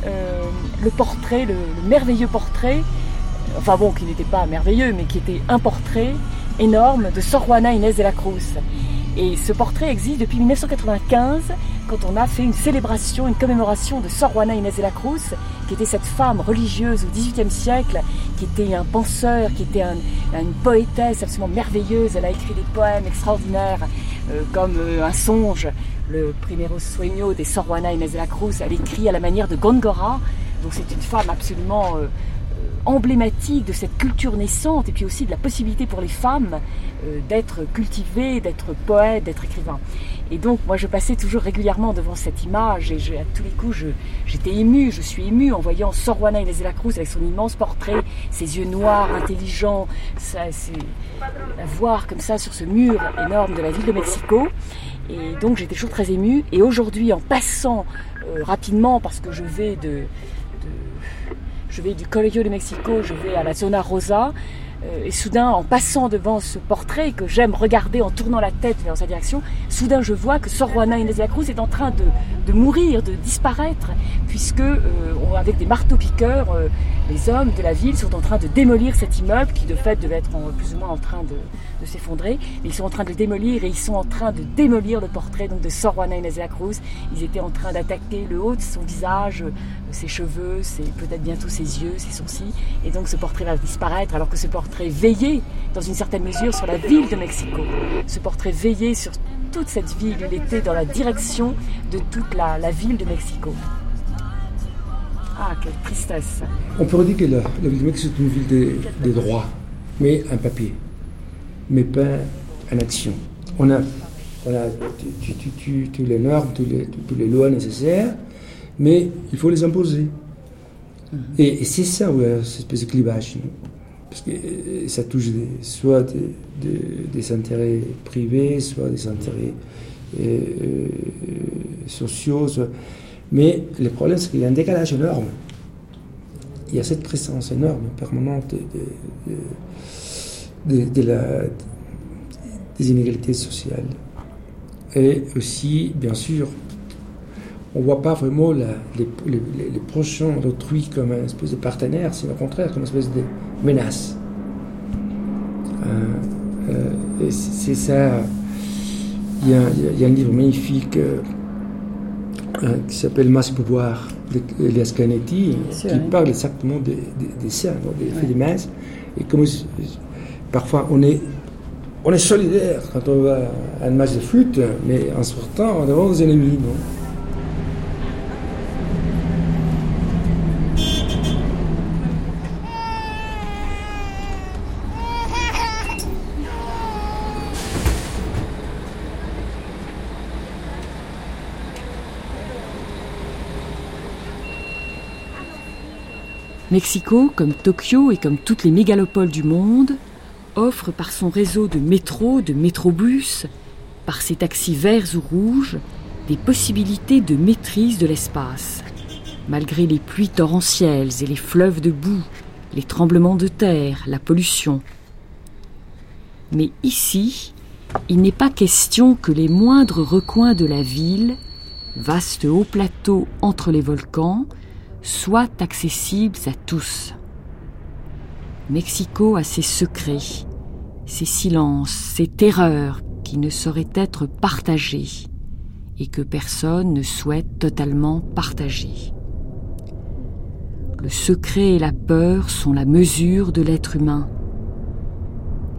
euh, le portrait, le, merveilleux portrait, enfin bon, qui n'était pas merveilleux, mais qui était un portrait énorme de Sor Juana Inés de la Cruz. Et ce portrait existe depuis 1995, quand on a fait une célébration, une commémoration de Sor Juana Inés de la Cruz, qui était cette femme religieuse au XVIIIe siècle, qui était un penseur, qui était une poétesse absolument merveilleuse. Elle a écrit des poèmes extraordinaires, euh, comme euh, Un songe, le Primero Sueño de Sor Juana Inés de la Cruz. Elle écrit à la manière de Gongora. Donc c'est une femme absolument euh, emblématique de cette culture naissante et puis aussi de la possibilité pour les femmes euh, d'être cultivées, d'être poètes, d'être écrivains. Et donc moi je passais toujours régulièrement devant cette image et à tous les coups j'étais émue, je suis émue en voyant Sor Juana Inés de la Cruz avec son immense portrait, ses yeux noirs, intelligents, ça, la voir comme ça sur ce mur énorme de la ville de Mexico. Et donc j'étais toujours très émue. Et aujourd'hui en passant euh, rapidement parce que je vais de je vais du Colegio de Mexico, je vais à la Zona Rosa, euh, et soudain, en passant devant ce portrait que j'aime regarder en tournant la tête vers sa direction, soudain je vois que Sor Juana Inés de la Cruz est en train de, mourir, de disparaître, puisque euh, avec des marteaux-piqueurs, les hommes de la ville sont en train de démolir cet immeuble qui de fait devait être plus ou moins en train de, de s'effondrer. Ils sont en train de le démolir et ils sont en train de démolir le portrait donc de Sor Juana Inés de la Cruz. Ils étaient en train d'attaquer le haut de son visage, ses cheveux, peut-être bientôt ses yeux, ses sourcils. Et donc ce portrait va disparaître alors que ce portrait veillé, dans une certaine mesure, sur la ville de Mexico. Ce portrait veillé sur toute cette ville. Il était dans la direction de toute la, ville de Mexico. Ah, quelle tristesse. On pourrait dire que la, ville de Mexico est une ville des, droits, mais un papier, mais pas en action. On a, on a toutes les normes, toutes les, lois nécessaires, mais il faut les imposer. Mm-hmm. Et, c'est ça, ouais, cette espèce de clivage parce que euh, ça touche soit des intérêts privés, soit des intérêts euh, euh, sociaux. Mais le problème, c'est qu'il y a un décalage énorme. Il y a cette présence énorme, permanente de, la, des inégalités sociales. Et aussi, bien sûr, on ne voit pas vraiment les, les, prochains d'autrui comme une espèce de partenaire, c'est au contraire comme une espèce de menace. Euh, euh, c'est ça. Il y, a, un livre magnifique euh, qui s'appelle Masse pouvoir d'Elias Canetti, qui parle exactement des, des, ça, des faits de masse, et comme parfois on est on est solidaire quand on va à un match de flûte, mais en sortant, on devant des ennemis. Mexico, comme Tokyo et comme toutes les mégalopoles du monde, offre par son réseau de métro, de métrobus, par ses taxis verts ou rouges, des possibilités de maîtrise de l'espace. Malgré les pluies torrentielles et les fleuves de boue, les tremblements de terre, la pollution. Mais ici, il n'est pas question que les moindres recoins de la ville, vaste haut plateau entre les volcans, soient accessibles à tous. Mexico a ses secrets, ses silences, ses terreurs qui ne sauraient être partagés et que personne ne souhaite totalement partager. Le secret et la peur sont la mesure de l'être humain.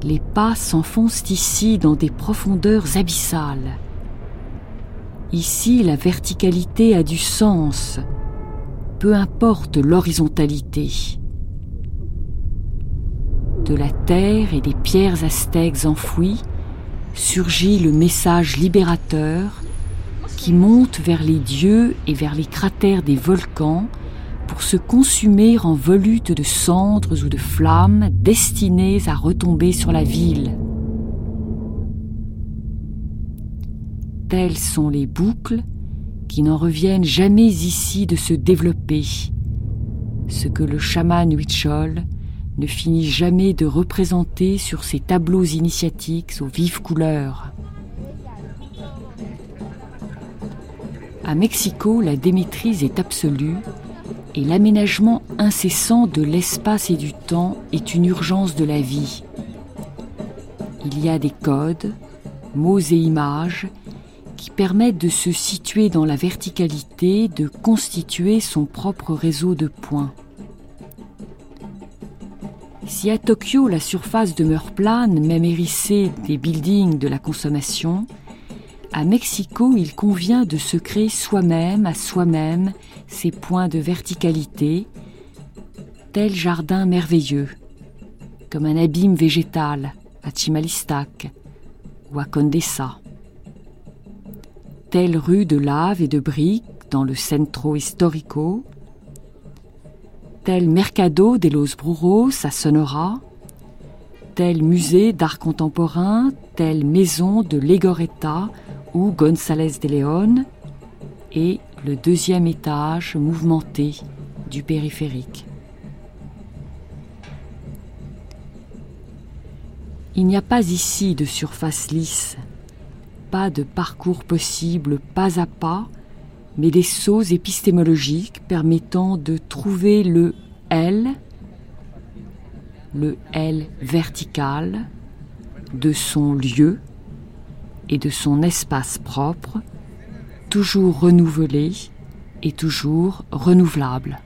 Les pas s'enfoncent ici dans des profondeurs abyssales. Ici, la verticalité a du sens, peu importe l'horizontalité. De la terre et des pierres aztèques enfouies surgit le message libérateur qui monte vers les dieux et vers les cratères des volcans pour se consumer en volutes de cendres ou de flammes destinées à retomber sur la ville. Telles sont les boucles qui n'en reviennent jamais ici de se développer, ce que le chaman Huichol ne finit jamais de représenter sur ses tableaux initiatiques aux vives couleurs. À Mexico, la démétrise est absolue et l'aménagement incessant de l'espace et du temps est une urgence de la vie. Il y a des codes, mots et images qui permettent de se situer dans la verticalité, de constituer son propre réseau de points. Si à Tokyo la surface demeure plane, même hérissée des buildings de la consommation, à Mexico il convient de se créer soi-même à soi-même ses points de verticalité, tel jardin merveilleux, comme un abîme végétal à Chimalistac ou à Condesa, telle rue de lave et de briques dans le Centro Historico, tel Mercado de los Bruros à Sonora, tel musée d'art contemporain, telle maison de Legoretta ou González de León, et le deuxième étage mouvementé du périphérique. Il n'y a pas ici de surface lisse, pas de parcours possible pas à pas, mais des sauts épistémologiques permettant de trouver le L, le L vertical, de son lieu et de son espace propre, toujours renouvelé et toujours renouvelable.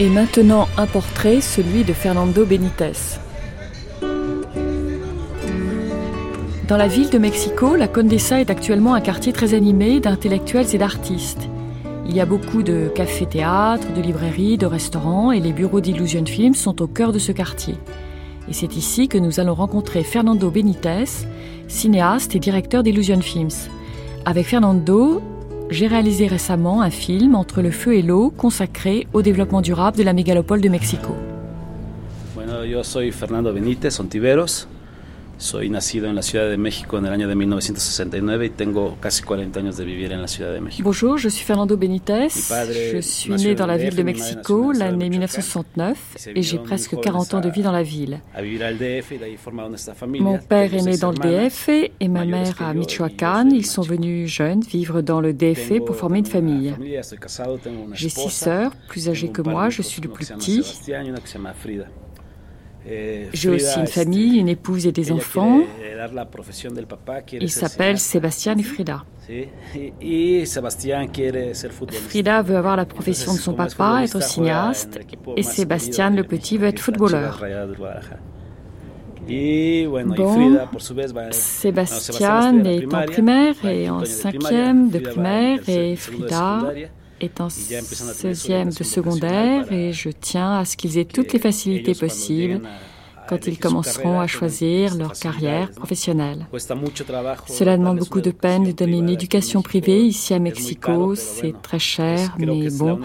Et maintenant un portrait, celui de Fernando Benitez. Dans la ville de Mexico, la Condesa est actuellement un quartier très animé d'intellectuels et d'artistes. Il y a beaucoup de cafés-théâtres, de librairies, de restaurants et les bureaux d'Illusion Films sont au cœur de ce quartier. Et c'est ici que nous allons rencontrer Fernando Benitez, cinéaste et directeur d'Illusion Films. Avec Fernando, j'ai réalisé récemment un film entre le feu et l'eau consacré au développement durable de la mégalopole de Mexico. Soy nacido en la Ciudad de México en el año de 1969 y tengo casi 40 años de vivir en la Ciudad de México. Bonjour, je suis Fernando Benítez. Je suis né dans la ville de Mexico l'année 1969 et j'ai presque 40 ans de vie dans la ville. Mon père est né dans le DF et ma mère à Michoacán. Ils sont venus jeunes vivre dans le DF pour former une famille. J'ai six sœurs, plus âgées que moi, je suis le plus petit. J'ai aussi une famille, une épouse et des enfants. Il s'appelle Sébastien et Frida. Frida veut avoir la profession de son papa, être cinéaste, et Sébastien, le petit, veut être footballeur. Bon, Sébastien est en primaire et en cinquième de primaire et Frida est en 16e de secondaire et je tiens à ce qu'ils aient toutes les facilités possibles quand ils commenceront à choisir leur carrière professionnelle. Cela demande beaucoup de peine de donner une éducation privée ici à Mexico, c'est très cher, mais bon,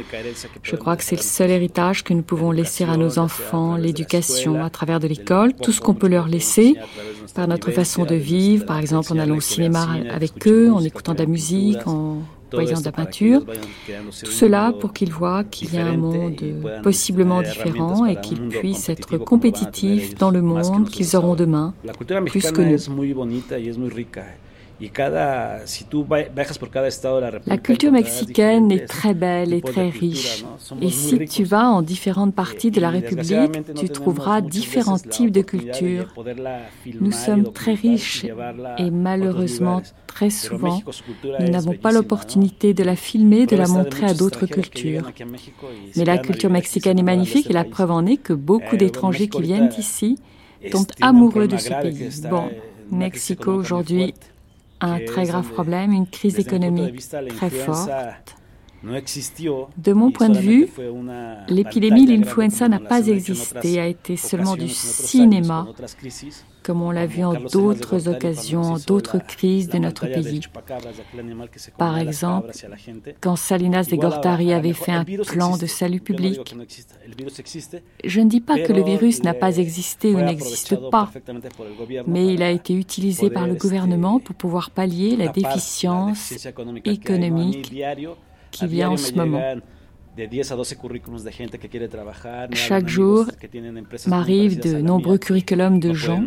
je crois que c'est le seul héritage que nous pouvons laisser à nos enfants, l'éducation à travers de l'école, tout ce qu'on peut leur laisser par notre façon de vivre, par exemple en allant au cinéma avec eux, en écoutant de la musique, en voyant de la peinture. Tout cela pour qu'ils voient qu'il y a un monde possiblement différent et qu'ils puissent être compétitifs dans le monde qu'ils auront demain, plus que nous. La culture mexicaine est très belle et très riche. Et si tu vas en différentes parties de la République, tu trouveras différents types de cultures. Nous sommes très riches et malheureusement, très souvent, nous n'avons pas l'opportunité de la filmer, de la montrer à d'autres cultures. Mais la culture mexicaine est magnifique et la preuve en est que beaucoup d'étrangers qui viennent ici tombent amoureux de ce pays. Bon, Mexico aujourd'hui un très grave problème, une crise économique très forte. De mon point de vue, l'épidémie de l'influenza n'a pas existé, a été seulement du cinéma, comme on l'a vu en d'autres occasions, d'autres crises de notre pays. Par exemple, quand Salinas de Gortari avait fait un plan de salut public, je ne dis pas que le virus n'a pas existé ou n'existe pas, mais il a été utilisé par le gouvernement pour pouvoir pallier la déficience économique qu'il y a en ce moment. Chaque jour m'arrive de nombreux curriculums de gens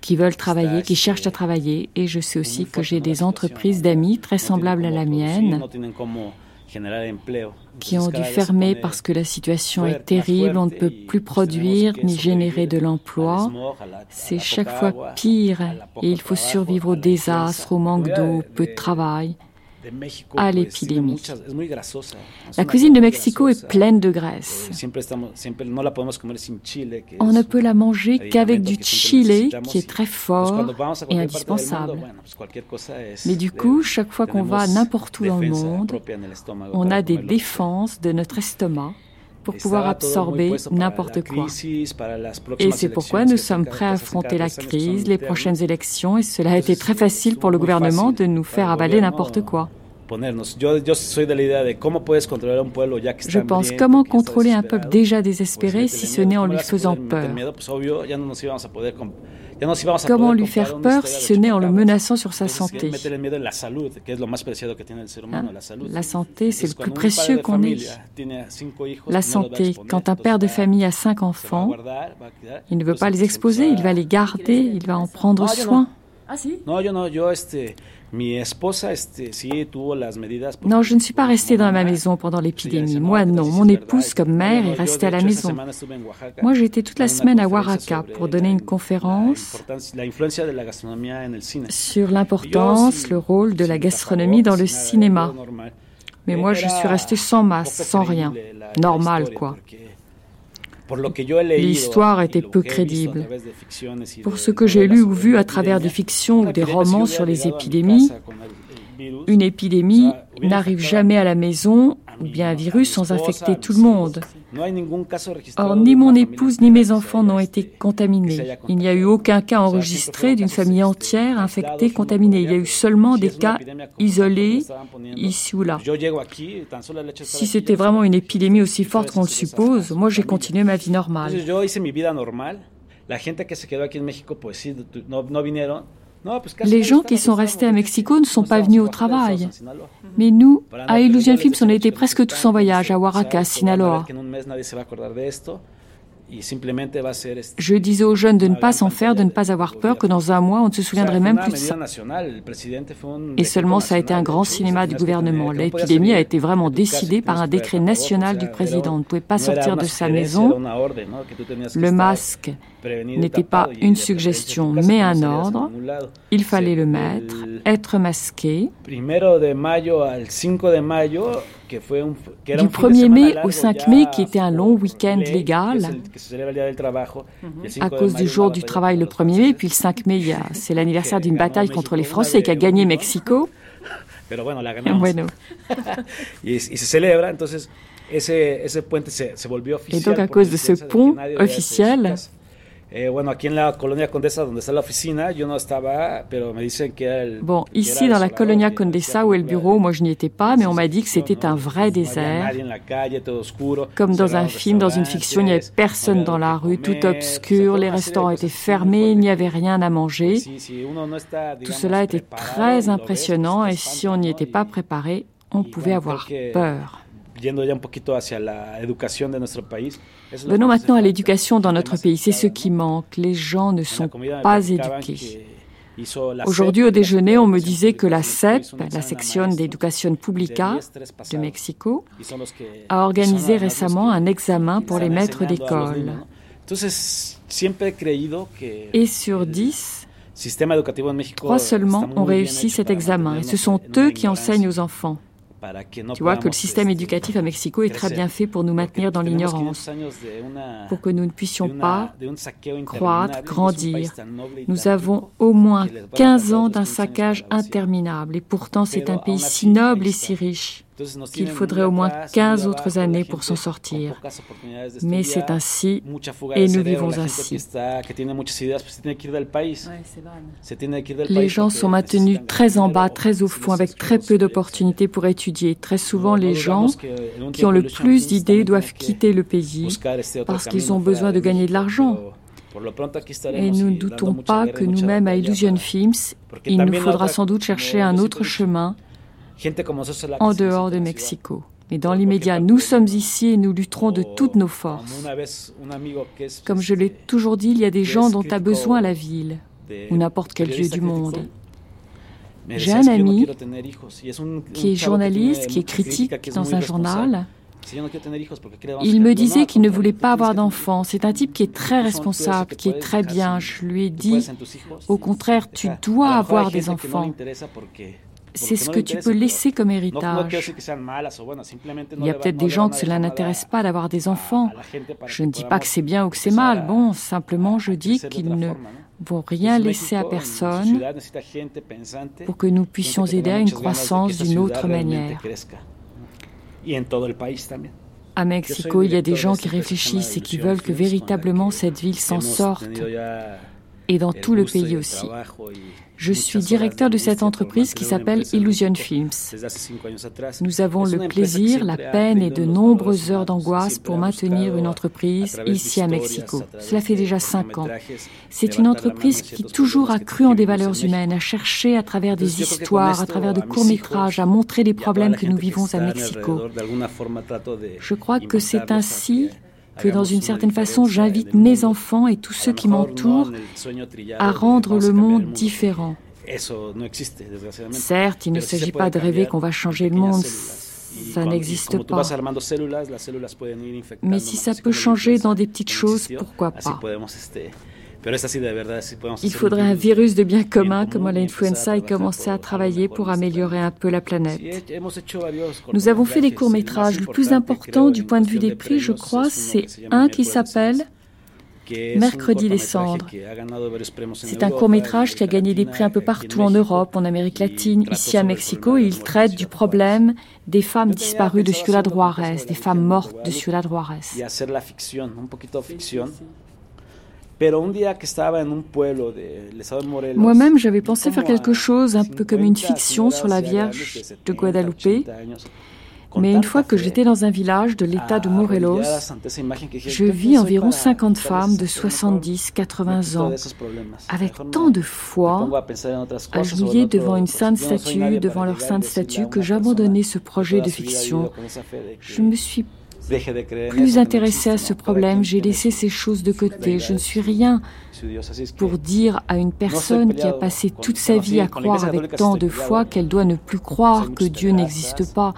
qui veulent travailler, qui cherchent à travailler, et je sais aussi que j'ai des entreprises d'amis très semblables à la mienne qui ont dû fermer parce que la situation est terrible, on ne peut plus produire ni générer de l'emploi. C'est chaque fois pire et il faut survivre au désastre, au manque d'eau, peu de travail à l'épidémie. La cuisine de Mexico est pleine de graisse. On ne peut la manger qu'avec du chili qui est très fort et indispensable. Mais du coup, chaque fois qu'on va n'importe où dans le monde, on a des défenses de notre estomac pour pouvoir absorber n'importe quoi. Et c'est pourquoi nous sommes prêts à affronter la crise, les prochaines élections, et cela a été très facile pour le gouvernement de nous faire avaler n'importe quoi. Je pense comment contrôler un peuple déjà désespéré si ce n'est en lui faisant peur. Comment lui faire peur si ce n'est en le menaçant sur sa santé? La santé, c'est le plus précieux qu'on ait. La santé, quand un père de famille a cinq enfants, il ne veut pas les exposer, il va les garder, il va en prendre soin. Ah si Non, je ne suis pas restée dans ma maison pendant l'épidémie. Moi, non. Mon épouse, comme mère, est restée à la maison. Moi, j'ai été toute la semaine à Oaxaca pour donner une conférence sur l'importance, le rôle de la gastronomie dans le cinéma. Mais moi, je suis restée sans masse, sans rien. Normal, quoi. L'histoire était peu crédible. Pour ce que j'ai lu ou vu à travers des fictions ou des romans sur les épidémies, une épidémie n'arrive jamais à la maison ou bien un virus sans infecter tout le monde. Or, ni mon épouse ni mes enfants n'ont été contaminés. Il n'y a eu aucun cas enregistré d'une famille entière infectée, contaminée. Il y a eu seulement des cas isolés ici ou là. Si c'était vraiment une épidémie aussi forte qu'on le suppose, moi j'ai continué ma vie normale. Les gens qui sont restés à Mexico ne sont pas venus au travail. Mais nous, à Illusion Films, on a été presque tous en voyage à Huaraca, Sinaloa. Je disais aux jeunes de ne pas s'en faire, de ne pas avoir peur, que dans un mois, on ne se souviendrait même plus de ça. Et seulement, ça a été un grand cinéma du gouvernement. L'épidémie a été vraiment décidée par un décret national du président. On ne pouvait pas sortir de sa maison. Le masque n'était pas une suggestion, mais un ordre. Il fallait le mettre, être masqué. Du 1er mai au 5 mai, qui était un long week-end légal, à cause du jour du travail le 1er mai, puis le 5 mai, c'est l'anniversaire d'une bataille contre les Français qui a gagné Mexico. Et donc à cause de ce pont officiel, Eh, bueno, aquí en la colonia Condesa, donde está la oficina, yo no estaba, pero me dicen que era el, Bon, ici dans la Colonia Condesa où est le bureau, moi je n'y étais pas, mais on m'a dit que c'était un vrai désert. Comme dans un film, dans une fiction, il n'y avait personne dans la rue, tout obscur, les restaurants étaient fermés, il n'y avait rien à manger. Tout cela était très impressionnant et si on n'y était pas préparé, on pouvait avoir peur. Venons maintenant à l'éducation dans notre pays. C'est ce qui manque. Les gens ne sont pas éduqués. Aujourd'hui, au déjeuner, on me disait que la CEP, la Section d'Educación Publica de Mexico, a organisé récemment un examen pour les maîtres d'école. Et sur dix, trois seulement ont réussi cet examen. Et ce sont eux qui enseignent aux enfants. Tu vois que le système éducatif à Mexico est très bien fait pour nous maintenir dans l'ignorance, pour que nous ne puissions pas croître, grandir. Nous avons au moins 15 ans d'un saccage interminable. Et pourtant c'est un pays si noble et si riche qu'il faudrait au moins 15 autres années pour s'en sortir. Mais c'est ainsi et nous vivons ainsi. Les gens sont maintenus très en bas, très au fond, avec très peu d'opportunités pour étudier. Très souvent, les gens qui ont le plus d'idées doivent quitter le pays parce qu'ils ont besoin de gagner de l'argent. Et nous ne doutons pas que nous-mêmes à Illusion Films, il nous faudra sans doute chercher un autre chemin en dehors de Mexico. Mais dans l'immédiat, nous sommes ici et nous lutterons de toutes nos forces. Comme je l'ai toujours dit, il y a des gens dont a besoin la ville ou n'importe quel lieu du monde. J'ai un ami qui est journaliste, qui est critique dans un journal. Il me disait qu'il ne voulait pas avoir d'enfants. C'est un type qui est très responsable, qui est très bien. Je lui ai dit, au contraire, tu dois avoir des enfants c'est ce que tu peux laisser comme héritage. Il y a peut-être des gens que cela n'intéresse pas d'avoir des enfants. Je ne dis pas que c'est bien ou que c'est mal. Bon, simplement je dis qu'ils ne vont rien laisser à personne pour que nous puissions aider à une croissance d'une autre manière. À Mexico, il y a des gens qui réfléchissent et qui veulent que véritablement cette ville s'en sorte, et dans tout le pays aussi. Je suis directeur de cette entreprise qui s'appelle Illusion Films. Nous avons le plaisir, la peine et de nombreuses heures d'angoisse pour maintenir une entreprise ici à Mexico. Cela fait déjà cinq ans. C'est une entreprise qui toujours a cru en des valeurs humaines, a cherché à travers des histoires, à travers de courts-métrages, à montrer les problèmes que nous vivons à Mexico. Je crois que c'est ainsi que dans une certaine façon, j'invite mes enfants et tous ceux qui m'entourent à rendre le monde différent. Certes, il ne s'agit pas de rêver qu'on va changer le monde, ça n'existe pas. Mais si ça peut changer dans des petites choses, pourquoi pas? Il faudrait un virus de bien commun comme l'influenza et commencer à travailler pour améliorer un peu la planète. Nous avons fait des courts-métrages. Le plus important du point de vue des prix, je crois, c'est un qui s'appelle Mercredi des cendres. C'est un court-métrage qui a gagné des prix un peu partout en Europe, en Amérique latine, ici à Mexico, et il traite du problème des femmes disparues de Ciudad Juarez, des femmes mortes de Ciudad Juarez. Moi-même, j'avais pensé faire quelque chose un peu comme une fiction sur la Vierge de Guadalupe. Mais une fois que j'étais dans un village de l'état de Morelos, je vis environ 50 femmes de 70, 80 ans, avec tant de foi, agenouillées devant une sainte statue, devant leur sainte statue, que j'abandonnais ce projet de fiction. Je me suis plus intéressé à ce problème, j'ai laissé ces choses de côté. Je ne suis rien pour dire à une personne qui a passé toute sa vie à croire avec tant de foi qu'elle doit ne plus croire que Dieu n'existe pas.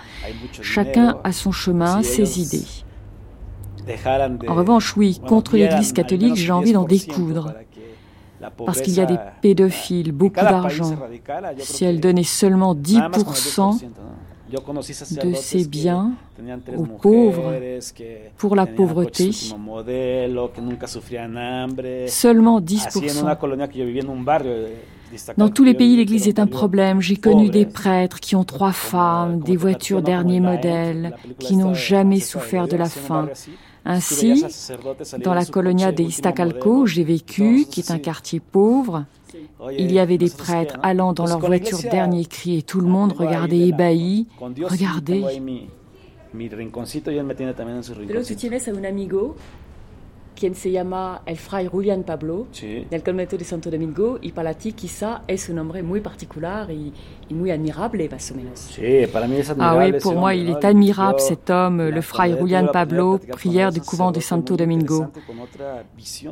Chacun a son chemin, ses idées. En revanche, oui, contre l'Église catholique, j'ai envie d'en découdre. Parce qu'il y a des pédophiles, beaucoup d'argent. Si elle donnait seulement 10% de ses biens aux pauvres pour la pauvreté. Seulement 10%. Dans tous les pays, l'Église est un problème. J'ai connu des prêtres qui ont trois femmes, des voitures dernier modèle, qui n'ont jamais souffert de la faim. Ainsi, dans la colonia de Iztacalco où j'ai vécu, qui est un quartier pauvre, il y avait des prêtres allant dans leur voiture dernier cri et tout le monde regardait ébahi. Regardez. Pero tienes a un amigo quien se llama el fray Julián Pablo sí. del convento de Santo Domingo y para ti quizá es un hombre muy particular y, y muy admirable más o menos. Sí, para mí es admirable. Ah oui, pour moi il est admirable cet homme, le fray Julián Pablo, prière du couvent de Santo Domingo.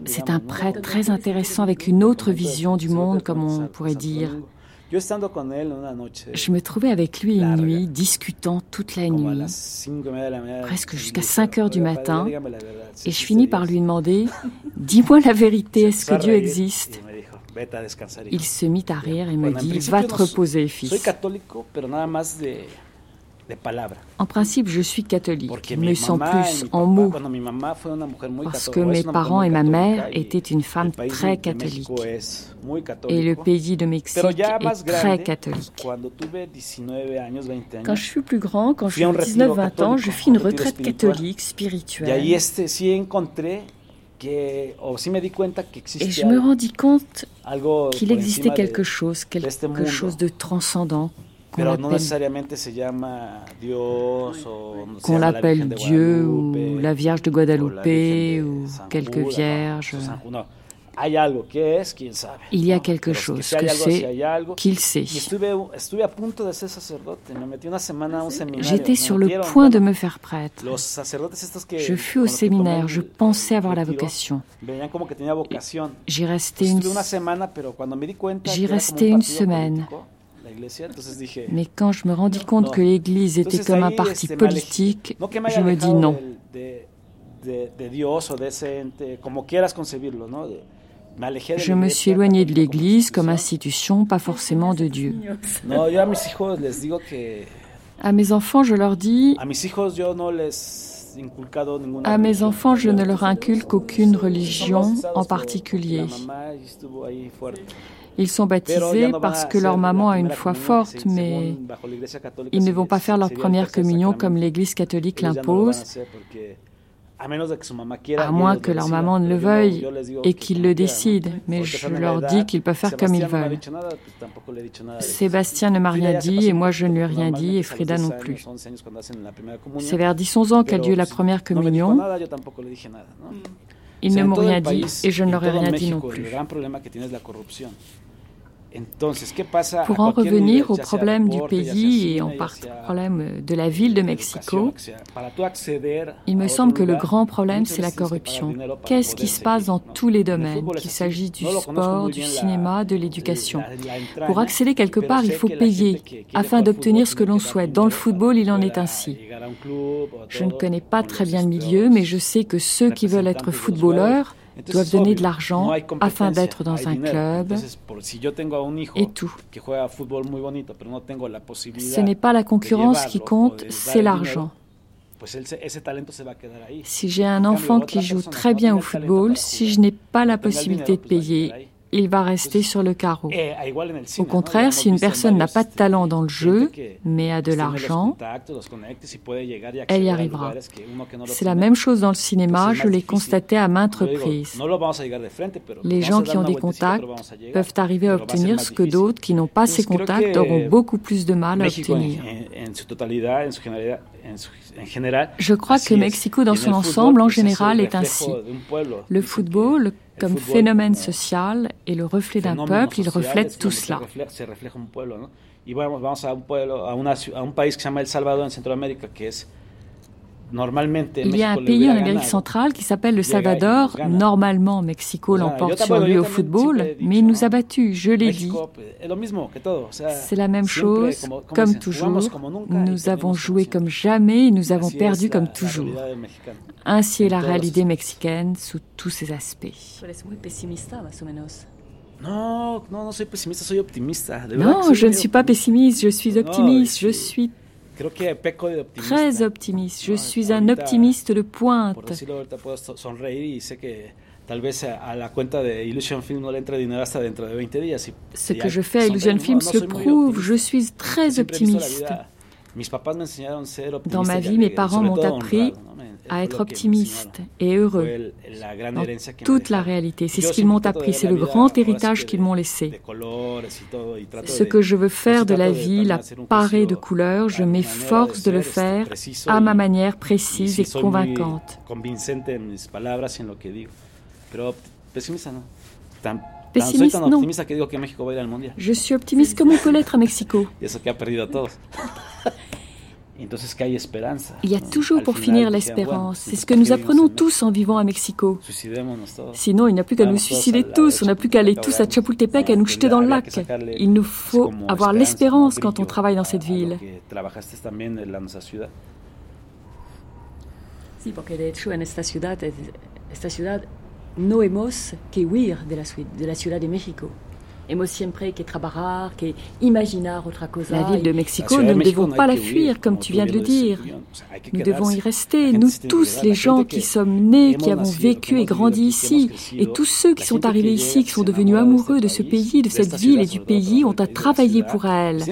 C'est un prêtre très intéressant avec une autre vision du monde, comme on pourrait dire. Je me trouvais avec lui une nuit, discutant toute la nuit, presque jusqu'à 5 heures du matin, et je finis par lui demander Dis-moi la vérité, est-ce que Dieu existe? Il se mit à rire et me dit Va te reposer, fils. En principe, je suis catholique, mais sans plus en mots, parce que mes parents et ma mère étaient une femme très catholique. Et le pays de Mexique est très catholique. Quand je suis plus grand, quand j'ai 19-20 ans, je fis une retraite catholique spirituelle. Et je me rendis compte qu'il existait quelque chose, quelque chose de transcendant, qu'on l'appelle Dieu ou la Vierge de Guadalupe ou quelques vierges. Il y a quelque chose que c'est qu'il sait. J'étais sur le point de me faire prêtre. Je fus au séminaire, je pensais avoir la vocation. J'y restais une, J'y restais une semaine. Mais quand je me rendis compte que l'Église était comme un parti politique, je me dis non. Je me suis éloigné de l'Église comme institution, pas forcément de Dieu. À mes enfants, je leur dis, à mes enfants, je ne leur inculque aucune religion en particulier. Ils sont baptisés parce que leur maman a une foi forte, mais ils ne vont pas faire leur première communion comme l'Église catholique l'impose, à moins que leur maman ne le veuille et qu'ils le décident. Mais je leur dis qu'ils peuvent faire comme ils veulent. Sébastien ne m'a rien dit et moi je ne lui ai rien dit et Frida non plus. C'est vers 10-11 ans qu'a lieu la première communion. Ils ne m'ont rien dit et je ne leur ai rien dit non plus. Pour en revenir au problème du pays et en partie au problème de la ville de Mexico, il me semble que le grand problème, c'est la corruption. Qu'est-ce qui se passe dans tous les domaines, qu'il s'agisse du sport, du cinéma, de l'éducation Pour accéder quelque part, il faut payer afin d'obtenir ce que l'on souhaite. Dans le football, il en est ainsi. Je ne connais pas très bien le milieu, mais je sais que ceux qui veulent être footballeurs doivent donner de l'argent afin d'être dans un club et tout. Ce n'est pas la concurrence qui compte, c'est l'argent. Si j'ai un enfant qui joue très bien au football, si je n'ai pas la possibilité de payer, il va rester sur le carreau. Au contraire, si une personne n'a pas de talent dans le jeu, mais a de l'argent, elle y arrivera. C'est la même chose dans le cinéma, je l'ai constaté à maintes reprises. Les gens qui ont des contacts peuvent arriver à obtenir ce que d'autres qui n'ont pas ces contacts auront beaucoup plus de mal à obtenir. Je crois que Mexico dans son ensemble, en général, est ainsi. Le football, comme phénomène social et le reflet d'un peuple, il reflète tout cela. Il y a un pays en Amérique centrale qui s'appelle le Salvador. Normalement, Mexico l'emporte sur lui au football, mais il nous a battus, je l'ai dit. C'est la même chose, comme toujours. Nous avons joué comme jamais et nous avons perdu comme toujours. Ainsi est la réalité mexicaine sous tous ses aspects. Non, non, je ne suis pas pessimiste, je suis optimiste, je suis Très optimiste. Je suis un optimiste de pointe. Tal vez a la cuenta de Illusion Film no le entre dinero hasta dentro de 20 días. Ce que je fais à Illusion Films le prouve, je suis très optimiste. Dans ma vie, mes parents m'ont appris à être optimiste et heureux dans toute la réalité. C'est ce qu'ils m'ont appris, c'est le grand héritage qu'ils m'ont laissé. Ce que je veux faire de la vie, la parer de couleurs, je m'efforce de le faire à ma manière précise et convaincante. Pessimiste, non. Je suis optimiste comme on peut l'être à Mexico. Il y a toujours pour finir l'espérance. C'est ce que nous apprenons tous en vivant à Mexico. Sinon, il n'y a plus qu'à nous suicider tous. On n'a plus qu'à aller tous à Chapultepec à nous jeter dans le lac. Il nous faut avoir l'espérance quand on travaille dans cette ville. Sí, porque de hecho en esta ciudad, esta ciudad no hemos que huir de la, de la Ciudad de México. La ville de Mexico, nous ne devons pas la fuir, comme tu viens de le dire. Nous devons y rester, nous tous, les gens qui sommes nés, qui avons vécu et grandi ici, et tous ceux qui sont arrivés ici, qui sont devenus amoureux de ce pays, de cette ville et du pays, ont à travailler pour elle.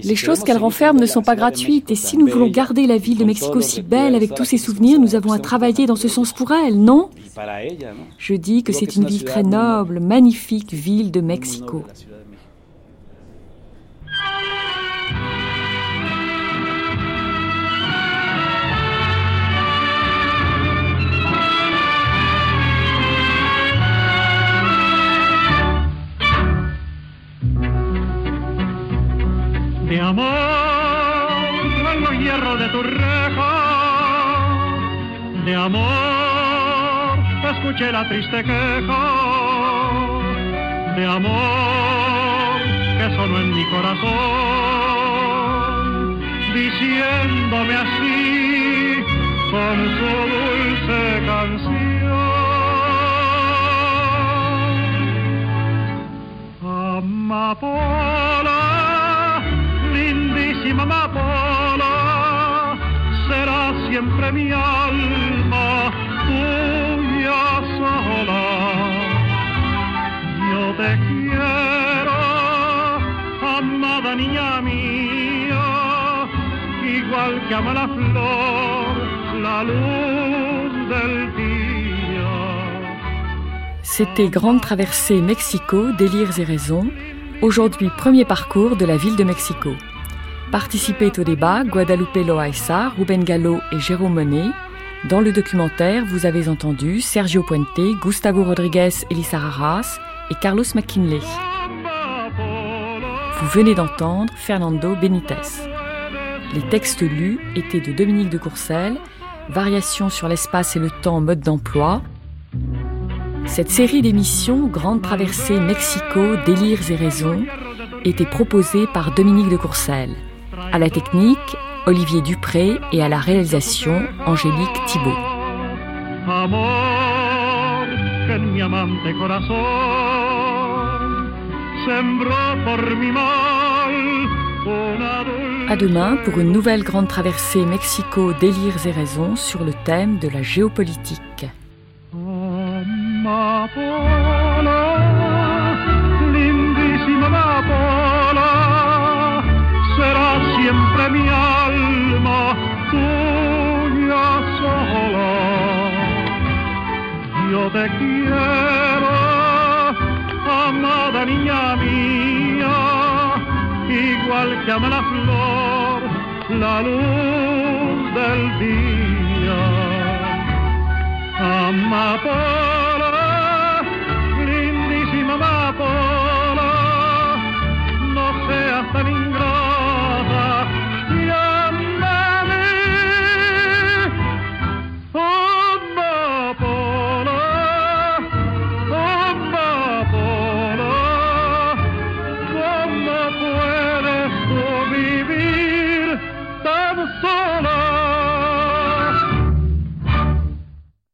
Les choses qu'elle renferme ne sont pas gratuites, et si nous voulons garder la ville de Mexico si belle avec tous ses souvenirs, nous avons à travailler dans ce sens pour elle, non? Je dis que c'est une ville très noble, magnifique ville de Mexico. de amor los hierros de tu reja, de amor escuché la triste queja, de amor que sonó en mi corazón, diciéndome así con su dulce canción. Amapola lindísima amapola, será siempre mi alma tuya sola. C'était Grande Traversée Mexico, Délires et Raisons, aujourd'hui premier parcours de la ville de Mexico. Participaient au débat Guadalupe Loaiza, Ruben Gallo et Jérôme Monet. Dans le documentaire, vous avez entendu Sergio Puente, Gustavo Rodriguez, Elisa Raras et Carlos McKinley. Vous venez d'entendre Fernando Benitez. Les textes lus étaient de Dominique de Courcelles, Variations sur l'espace et le temps en mode d'emploi. Cette série d'émissions, Grande Traversée Mexico, Délires et Raisons, était proposée par Dominique de Courcelles. À la technique, Olivier Dupré et à la réalisation, Angélique Thibault. À demain pour une nouvelle grande traversée Mexico délires et raisons sur le thème de la géopolitique. siempre mi alma tuya sola. Yo te quiero, amada niña mía, igual que ama la flor, la luz del día. Amapola